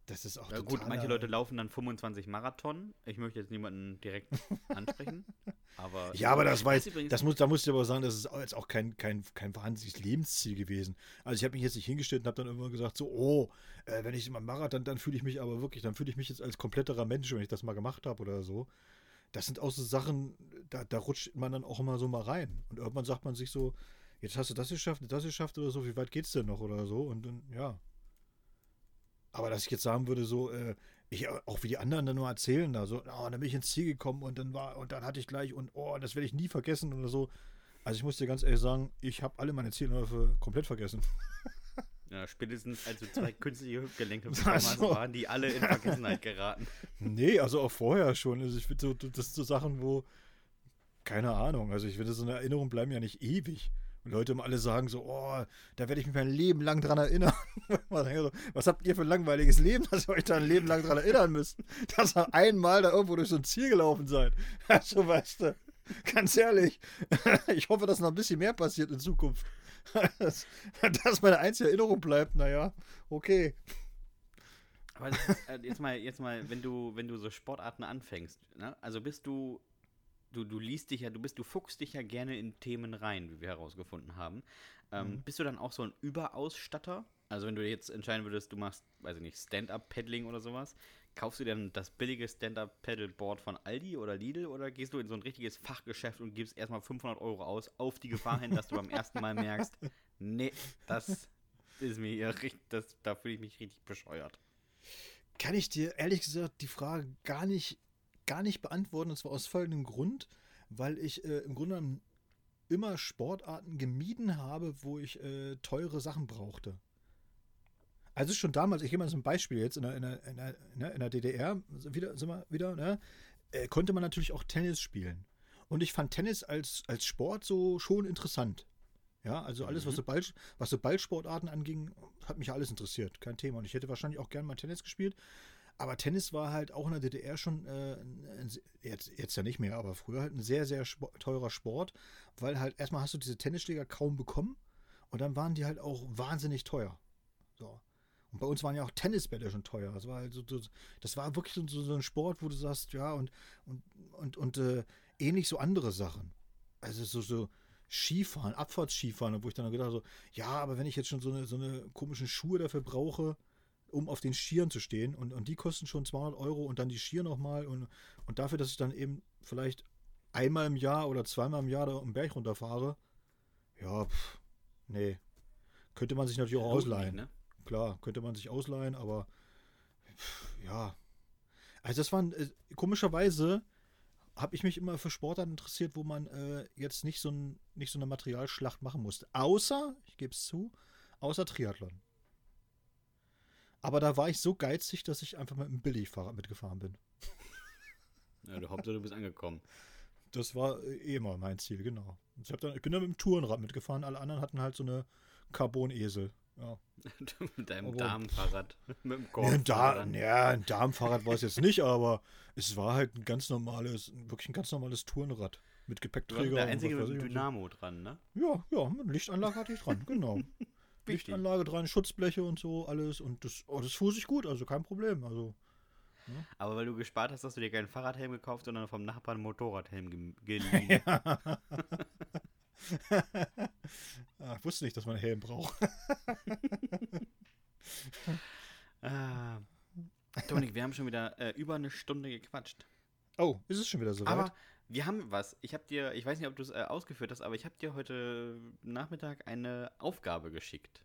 Speaker 2: Das ist auch
Speaker 1: Ja, gut, manche Leute laufen dann 25 Marathon. Ich möchte jetzt niemanden direkt *laughs* ansprechen. Aber
Speaker 2: Ja, aber das
Speaker 1: übrigens-
Speaker 2: das muss, da musst du aber sagen, das ist jetzt auch kein, kein, kein wahnsinniges Lebensziel gewesen. Also ich habe mich jetzt nicht hingestellt und habe dann immer gesagt, so, oh, äh, wenn ich mal mache, dann, dann fühle ich mich aber wirklich, dann fühle ich mich jetzt als kompletterer Mensch, wenn ich das mal gemacht habe oder so. Das sind auch so Sachen, da, da rutscht man dann auch immer so mal rein. Und irgendwann sagt man sich so, jetzt hast du das geschafft, das geschafft oder so, wie weit geht's denn noch oder so? Und dann, ja. Aber dass ich jetzt sagen würde, so, äh, ich, auch wie die anderen dann nur erzählen, da so, oh, dann bin ich ins Ziel gekommen und dann war, und dann hatte ich gleich und oh, das werde ich nie vergessen oder so. Also ich muss dir ganz ehrlich sagen, ich habe alle meine Zielläufe komplett vergessen. *laughs*
Speaker 1: ja, spätestens als du zwei künstliche Hüftgelenke
Speaker 2: Ach *laughs*
Speaker 1: bekommen hast,
Speaker 2: so.
Speaker 1: waren die alle in Vergessenheit geraten. *laughs*
Speaker 2: nee, also auch vorher schon. Also ich finde so, das sind so Sachen, wo, keine Ahnung, also ich finde, so eine Erinnerung bleiben ja nicht ewig. Und Leute immer alle sagen so, oh, da werde ich mich mein Leben lang dran erinnern. *laughs* Was habt ihr für ein langweiliges Leben, dass ihr euch da ein Leben lang dran erinnern müsst? Dass ihr einmal da irgendwo durch so ein Ziel gelaufen seid. *laughs* Also weißt du, ganz ehrlich, *laughs* ich hoffe, dass noch ein bisschen mehr passiert in Zukunft. Dass, meine einzige Erinnerung bleibt, naja, okay.
Speaker 1: Aber äh, jetzt mal, jetzt mal, wenn du, wenn du so Sportarten anfängst, ne? also bist du, du, du liest dich ja, du bist, du fuchst dich ja gerne in Themen rein, wie wir herausgefunden haben. Ähm,
Speaker 2: Mhm.
Speaker 1: Bist du dann auch so ein Überausstatter? Also wenn du jetzt entscheiden würdest, du machst, weiß ich nicht, Stand-Up-Paddling oder sowas, kaufst du dir dann das billige Stand-Up-Paddleboard von Aldi oder Lidl oder gehst du in so ein richtiges Fachgeschäft und gibst erstmal 500 Euro aus, auf die Gefahr hin, dass du beim ersten Mal merkst, *laughs* nee, das ist mir hier richtig, das, da fühle ich mich richtig bescheuert.
Speaker 2: kann ich dir ehrlich gesagt die Frage gar nicht, gar nicht beantworten. Und zwar aus folgendem Grund, weil ich äh, im Grunde genommen immer Sportarten gemieden habe, wo ich äh, teure Sachen brauchte. Also schon damals, ich gebe mal so ein Beispiel jetzt in der, in der, in der, ne, in der DDR, wieder, sind wir wieder, ne, äh, konnte man natürlich auch Tennis spielen. Und ich fand Tennis als, als Sport so schon interessant. Ja, also alles, was,
Speaker 1: Mhm.
Speaker 2: so Ball, was so Ballsportarten anging, hat mich alles interessiert. Kein Thema. Und ich hätte wahrscheinlich auch gern mal Tennis gespielt. Aber Tennis war halt auch in der DDR schon, äh, jetzt, jetzt ja nicht mehr, aber früher halt ein sehr, sehr spo- teurer Sport, weil halt erstmal hast du diese Tennisschläger kaum bekommen und dann waren die halt auch wahnsinnig teuer. So. Und bei uns waren ja auch Tennisbälle schon teuer. Das war halt so, so das war wirklich so, so, so ein Sport, wo du sagst, ja, und, und, und, und äh, ähnlich so andere Sachen. Also so, so Skifahren, Abfahrtsskifahren, wo ich dann gedacht habe, so, ja, aber wenn ich jetzt schon so eine, so eine komischen Schuhe dafür brauche, um auf den Skiern zu stehen und, und die kosten schon 200 Euro und dann die Skier nochmal und, und dafür, dass ich dann eben vielleicht einmal im Jahr oder zweimal im Jahr da einen Berg runterfahre, ja, pff, nee. Könnte man sich natürlich auch
Speaker 1: nicht,
Speaker 2: ausleihen.
Speaker 1: ne?
Speaker 2: Klar, könnte man sich ausleihen, aber pff, ja. Also das waren, äh, komischerweise habe ich mich immer für Sportarten interessiert, wo man äh, jetzt nicht so, ein, nicht so eine Materialschlacht machen musste. Außer, ich gebe es zu, außer Triathlon. Aber da war ich so geizig, dass ich einfach mit einem Billigfahrrad mitgefahren bin.
Speaker 1: Ja, du Hauptsache, du bist angekommen.
Speaker 2: Das war äh, eh immer mein Ziel, genau. Ich, dann, ich bin dann mit dem Tourenrad mitgefahren, alle anderen hatten halt so eine Carbon-Esel. Ja. *laughs*
Speaker 1: Mit deinem
Speaker 2: Aber-
Speaker 1: Damenfahrrad. *laughs* mit dem Korb.
Speaker 2: Ja, ein, da ja, ein Darmfahrrad war es jetzt nicht, aber es war halt ein ganz normales, wirklich ein ganz normales Tourenrad mit Gepäckträger.
Speaker 1: der Einzige mit Dynamo dran, ne?
Speaker 2: Ja, ja, mit Lichtanlage hatte ich dran, genau. *laughs* Lichtanlage dran, Schutzbleche und so, alles. Und das, oh, das fuhr sich gut, also kein Problem. Also.
Speaker 1: Aber weil du gespart hast, hast du dir keinen Fahrradhelm gekauft, sondern vom Nachbarn einen Motorradhelm ge geliehen. *laughs*
Speaker 2: ja. ah, ich wusste nicht, dass man einen Helm braucht.
Speaker 1: ah. Dominik, wir haben schon wieder äh, über eine Stunde gequatscht.
Speaker 2: Oh, ist es schon wieder so weit?
Speaker 1: Aber wir haben was. Ich habe dir, ich weiß nicht, ob du es äh, ausgeführt hast, aber ich habe dir heute Nachmittag eine Aufgabe geschickt.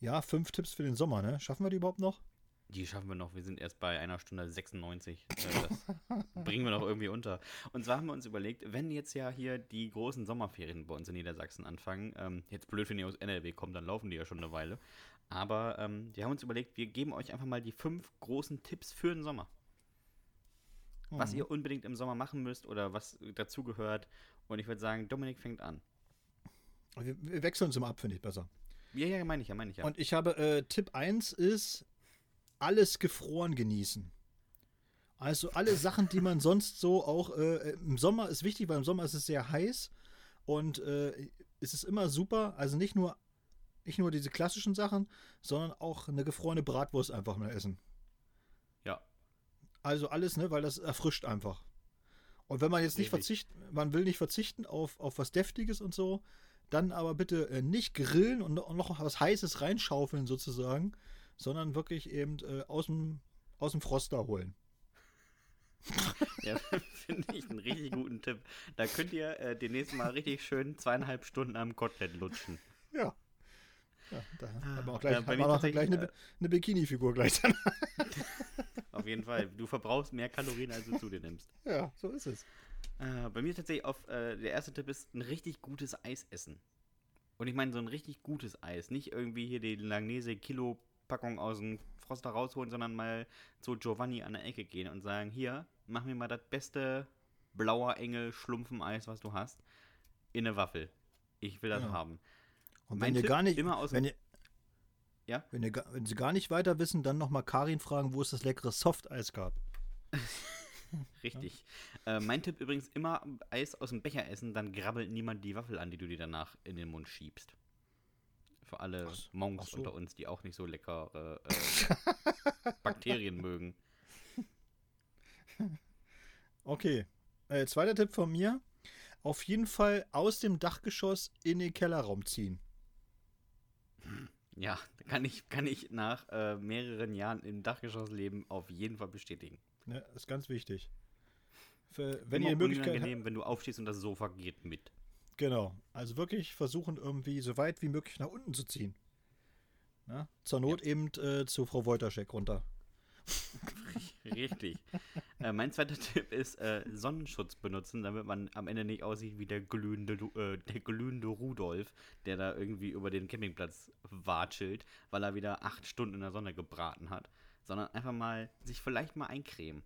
Speaker 2: Ja, fünf Tipps für den Sommer, ne? Schaffen wir die überhaupt noch?
Speaker 1: Die schaffen wir noch. Wir sind erst bei einer Stunde 96. Äh, das *laughs* bringen wir noch irgendwie unter. Und zwar haben wir uns überlegt, wenn jetzt ja hier die großen Sommerferien bei uns in Niedersachsen anfangen, ähm, jetzt blöd, wenn ihr aus NRW kommt, dann laufen die ja schon eine Weile. Aber ähm, wir haben uns überlegt, wir geben euch einfach mal die fünf großen Tipps für den Sommer. Mhm. Was ihr unbedingt im Sommer machen müsst oder was dazugehört. Und ich würde sagen, Dominik fängt an.
Speaker 2: Wir, wir wechseln uns immer ab, finde ich besser.
Speaker 1: Ja, ja, meine ich ja, meine ich ja.
Speaker 2: Und ich habe, äh, Tipp 1 ist, alles gefroren genießen. Also alle Sachen, die man sonst so auch äh, im Sommer ist wichtig, weil im Sommer ist es sehr heiß und äh, es ist immer super. Also nicht nur nicht nur diese klassischen Sachen, sondern auch eine gefrorene Bratwurst einfach mal essen. Also alles, ne, weil das erfrischt einfach. Und wenn man jetzt nicht verzichten, man will nicht verzichten auf, auf was Deftiges und so, dann aber bitte äh, nicht grillen und, und noch was Heißes reinschaufeln sozusagen, sondern wirklich eben äh, aus, dem, aus dem Froster holen. *laughs*
Speaker 1: ja, finde ich einen richtig guten Tipp. Da könnt ihr äh, demnächst mal richtig schön zweieinhalb Stunden am Kotelett lutschen.
Speaker 2: Ja. Ja, da ah, haben wir auch gleich, ja, haben wir auch gleich eine, äh, eine Bikini-Figur gleich dann. *laughs*
Speaker 1: auf jeden Fall. Du verbrauchst mehr Kalorien, als du zu dir nimmst.
Speaker 2: Ja, so ist es.
Speaker 1: Äh, bei mir tatsächlich auf, äh, der erste Tipp ist ein richtig gutes Eis essen. Und ich meine so ein richtig gutes Eis. Nicht irgendwie hier die Langnese Kilo Packung aus dem Froster rausholen, sondern mal zu Giovanni an der Ecke gehen und sagen, hier, mach mir mal das beste blauer Engel Schlumpfeneis, was du hast, in eine Waffel. Ich will das ja. haben.
Speaker 2: Und wenn ihr gar nicht, immer aus wenn ihr, ja? Wenn, ihr, wenn Sie gar nicht weiter wissen, dann nochmal Karin fragen, wo es das leckere Soft-Eis gab. *laughs*
Speaker 1: Richtig. Ja. Äh, mein Tipp übrigens, immer Eis aus dem Becher essen, dann grabbelt niemand die Waffel an, die du dir danach in den Mund schiebst. Für alle ach, Monks so. unter uns, die auch nicht so leckere äh, *laughs* Bakterien mögen. *laughs*
Speaker 2: Okay. Äh, zweiter Tipp von mir. Auf jeden Fall aus dem Dachgeschoss in den Kellerraum ziehen.
Speaker 1: Ja, kann ich, kann ich nach äh, mehreren Jahren im Dachgeschoss leben auf jeden Fall bestätigen.
Speaker 2: Ja, ist ganz wichtig.
Speaker 1: Für, wenn Immer ihr Möglichkeit habt, wenn du aufstehst und das Sofa geht mit.
Speaker 2: Genau. Also wirklich versuchen, irgendwie so weit wie möglich nach unten zu ziehen. Na? Zur Not ja. eben äh, zu Frau Wojtaschek runter. *laughs*
Speaker 1: Richtig. äh, mein zweiter *laughs* Tipp ist äh, Sonnenschutz benutzen, damit man am Ende nicht aussieht wie der glühende, äh, der glühende Rudolf, der da irgendwie über den Campingplatz watschelt, weil er wieder acht Stunden in der Sonne gebraten hat. Sondern einfach mal sich vielleicht mal eincremen.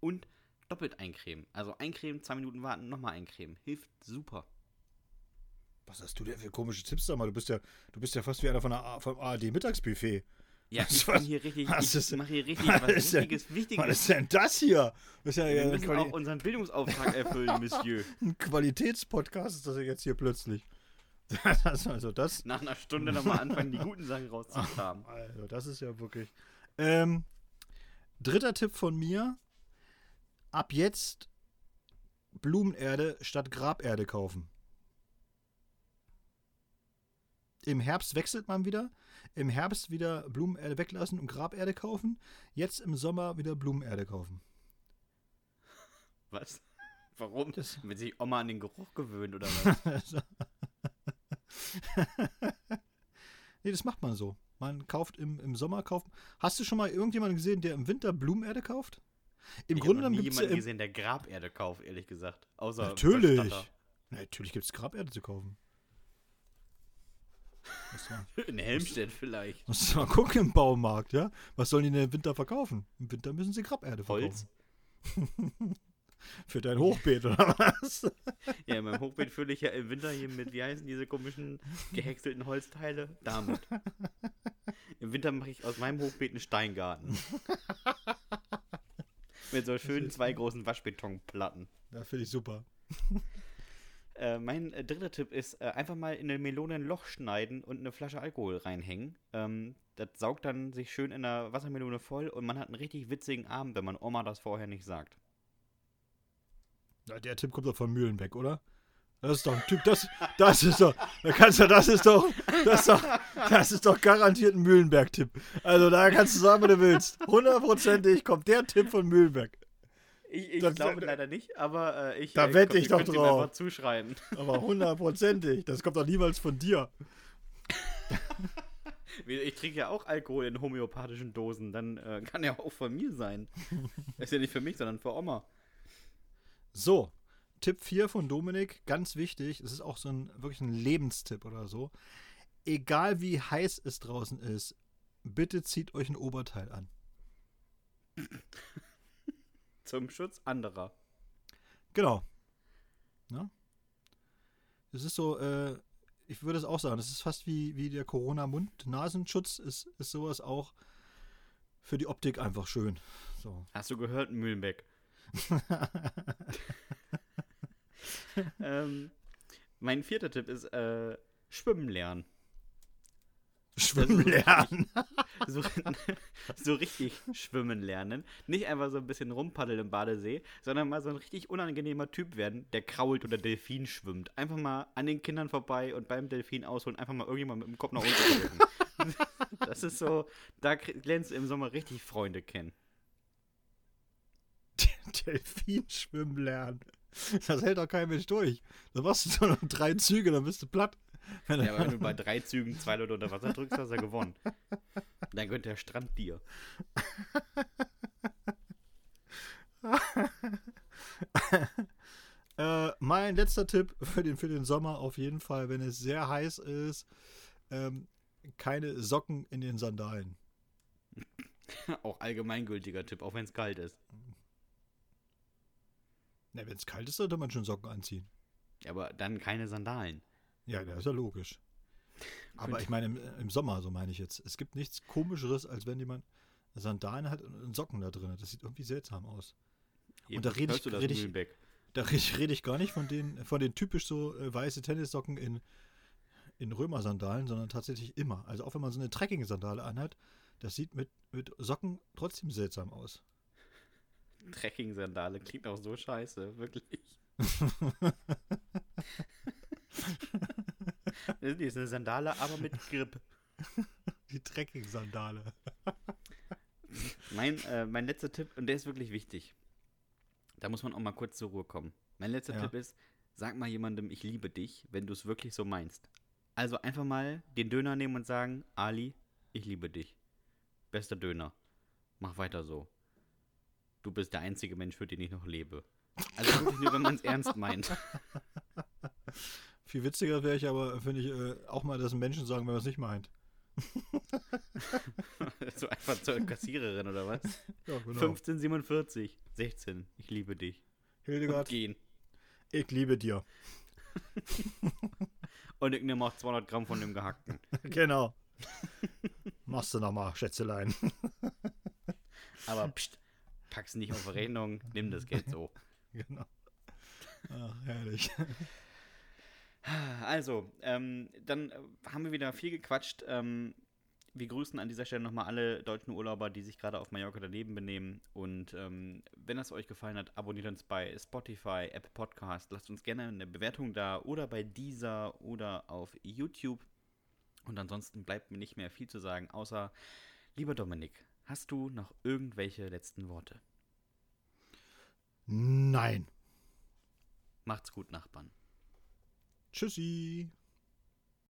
Speaker 1: Und doppelt eincremen. Also eincremen, zwei Minuten warten, nochmal eincremen. Hilft super.
Speaker 2: Was hast du denn für komische Tipps da mal? Du bist ja, du bist ja fast wie einer von der, vom ARD-Mittagsbuffet.
Speaker 1: Ja, ich bin hier richtig, ich mache hier richtig was, was Wichtiges, denn, Wichtiges.
Speaker 2: Was ist denn das hier? Das
Speaker 1: ist ja, Wir müssen auch unseren Bildungsauftrag erfüllen, *laughs* Monsieur.
Speaker 2: Ein Qualitätspodcast ist das ja jetzt hier plötzlich. *laughs*
Speaker 1: Das, also das. Nach einer Stunde nochmal anfangen, die guten Sachen rauszukramen.
Speaker 2: Also, das ist ja wirklich. Ähm, dritter Tipp von mir: Ab jetzt Blumenerde statt Graberde kaufen. Im Herbst wechselt man wieder. Im Herbst wieder Blumenerde weglassen und Graberde kaufen. Jetzt im Sommer wieder Blumenerde kaufen.
Speaker 1: Was? Warum? Das Wenn sich Oma an den Geruch gewöhnt oder was? *laughs* *laughs*
Speaker 2: nee, das macht man so. Man kauft im, im Sommer kauft. Hast du schon mal irgendjemanden gesehen, der im Winter Blumenerde kauft?
Speaker 1: Im ich Grunde genommen gibt es jemanden gesehen, der Graberde kauft, ehrlich gesagt. Außer
Speaker 2: Natürlich. Natürlich gibt es Graberde zu kaufen.
Speaker 1: In Helmstedt vielleicht.
Speaker 2: Musst du mal gucken im Baumarkt, ja? Was sollen die denn im Winter verkaufen? Im Winter müssen sie Graberde verkaufen. Holz? *laughs* Für dein Hochbeet oder was?
Speaker 1: Ja, in meinem Hochbeet fülle ich ja im Winter hier mit, wie heißen diese komischen gehäckselten Holzteile? Damit. Im Winter mache ich aus meinem Hochbeet einen Steingarten. *laughs* mit so schönen zwei großen Waschbetonplatten.
Speaker 2: Das finde ich super.
Speaker 1: Äh, mein äh, dritter Tipp ist, äh, einfach mal in eine Melone ein Loch schneiden und eine Flasche Alkohol reinhängen. Ähm, das saugt dann sich schön in der Wassermelone voll und man hat einen richtig witzigen Abend, wenn man Oma das vorher nicht sagt.
Speaker 2: Ja, der Tipp kommt doch von Mühlenbeck, oder? Das ist doch ein Typ, das, das ist doch, da kannst du, das ist doch, das ist doch, das ist doch garantiert ein Mühlenberg-Tipp. Also da kannst du sagen, was du willst. Hundertprozentig kommt der Tipp von Mühlenberg.
Speaker 1: Ich, ich
Speaker 2: Das-
Speaker 1: glaube leider nicht, aber äh, ich.
Speaker 2: Da
Speaker 1: äh,
Speaker 2: wette
Speaker 1: ich
Speaker 2: ich doch drauf.
Speaker 1: einfach zuschreiben. *laughs*
Speaker 2: Aber hundertprozentig. Das kommt doch niemals von dir. *laughs*
Speaker 1: Ich trinke ja auch Alkohol in homöopathischen Dosen, dann äh, kann er auch von mir sein. *laughs* ist ja nicht für mich, sondern für Oma.
Speaker 2: So, Tipp 4 von Dominik, ganz wichtig, es ist auch so ein wirklich ein Lebenstipp oder so. Egal wie heiß es draußen ist, bitte zieht euch ein Oberteil an.
Speaker 1: Zum Schutz anderer.
Speaker 2: Genau. Ja? Es ist so, äh, ich würde es auch sagen, es ist fast wie, wie der Corona-Mund-Nasenschutz, ist, ist sowas auch für die Optik einfach schön. So.
Speaker 1: Hast du gehört, Mühlenbeck? *laughs* *laughs* ähm, mein vierter Tipp ist äh, Schwimmen lernen.
Speaker 2: Schwimmen lernen. *laughs*
Speaker 1: So, so richtig schwimmen lernen. Nicht einfach so ein bisschen rumpaddeln im Badesee, sondern mal so ein richtig unangenehmer Typ werden, der krault oder Delfin schwimmt. Einfach mal an den Kindern vorbei und beim Delfin ausholen, einfach mal irgendjemand mit dem Kopf nach unten drücken. *laughs* Das ist so, da lernst du im Sommer richtig Freunde kennen. *laughs*
Speaker 2: Delfin schwimmen lernen. Das hält doch kein Mensch durch. Dann machst du so noch drei Züge, dann bist du platt. Wenn
Speaker 1: Ja, aber wenn du bei *laughs* drei Zügen zwei Leute unter Wasser drückst, hast du ja gewonnen. Dann gehört der Strand dir. *laughs*
Speaker 2: Äh, mein letzter Tipp für den, für den Sommer auf jeden Fall, wenn es sehr heiß ist, ähm, keine Socken in den Sandalen. *laughs*
Speaker 1: Auch allgemeingültiger Tipp, auch wenn es kalt ist.
Speaker 2: Na, wenn es kalt ist, sollte man schon Socken anziehen.
Speaker 1: Ja, aber dann keine Sandalen.
Speaker 2: Ja, das ist ja logisch. Aber ich meine, im, im Sommer, so meine ich jetzt. Es gibt nichts Komischeres, als wenn jemand Sandalen hat und Socken da drin hat. Das sieht irgendwie seltsam aus.
Speaker 1: Eben,
Speaker 2: Und da rede ich- rede ich-? Da rede rede ich gar nicht von den, von den typisch so äh, weiße Tennissocken in, in Römersandalen, sondern tatsächlich immer. Also auch wenn man so eine Trekking-Sandale anhat, das sieht mit, mit Socken trotzdem seltsam aus.
Speaker 1: Trekking-Sandale klingt auch so scheiße, wirklich. *laughs* *laughs* Das ist eine Sandale, aber mit Grip.
Speaker 2: Die Trekking-Sandale.
Speaker 1: Mein, äh, mein letzter Tipp, und der ist wirklich wichtig. Da muss man auch mal kurz zur Ruhe kommen. Mein letzter
Speaker 2: Ja.
Speaker 1: Tipp ist, sag mal jemandem, ich liebe dich, wenn du es wirklich so meinst. Also einfach mal den Döner nehmen und sagen, Ali, ich liebe dich. Bester Döner. Mach weiter so. Du bist der einzige Mensch, für den ich noch lebe. Also wirklich nur, wenn man es ernst meint. *laughs*
Speaker 2: Viel witziger wäre ich aber, finde ich, äh, auch mal, dass Menschen sagen, wenn man es nicht meint. *laughs*
Speaker 1: so einfach zur Kassiererin oder was?
Speaker 2: Ja, genau.
Speaker 1: 1547, 16, ich liebe dich. Und
Speaker 2: Hildegard,
Speaker 1: gehen.
Speaker 2: ich liebe dir. *laughs*
Speaker 1: Und ich nehme auch 200 Gramm von dem Gehackten. *laughs*
Speaker 2: genau. Machst du nochmal, Schätzelein.
Speaker 1: Aber pst, pack's nicht auf Rechnung, nimm das Geld so.
Speaker 2: genau. Ach, herrlich.
Speaker 1: Also, ähm, dann äh, haben wir wieder viel gequatscht. Ähm, wir grüßen an dieser Stelle nochmal alle deutschen Urlauber, die sich gerade auf Mallorca daneben benehmen. Und ähm, wenn es euch gefallen hat, abonniert uns bei Spotify, App Podcast. Lasst uns gerne eine Bewertung da oder bei dieser oder auf YouTube. Und ansonsten bleibt mir nicht mehr viel zu sagen, außer, lieber Dominik, hast du noch irgendwelche letzten Worte?
Speaker 2: Nein.
Speaker 1: Macht's gut, Nachbarn.
Speaker 2: Tschüssi.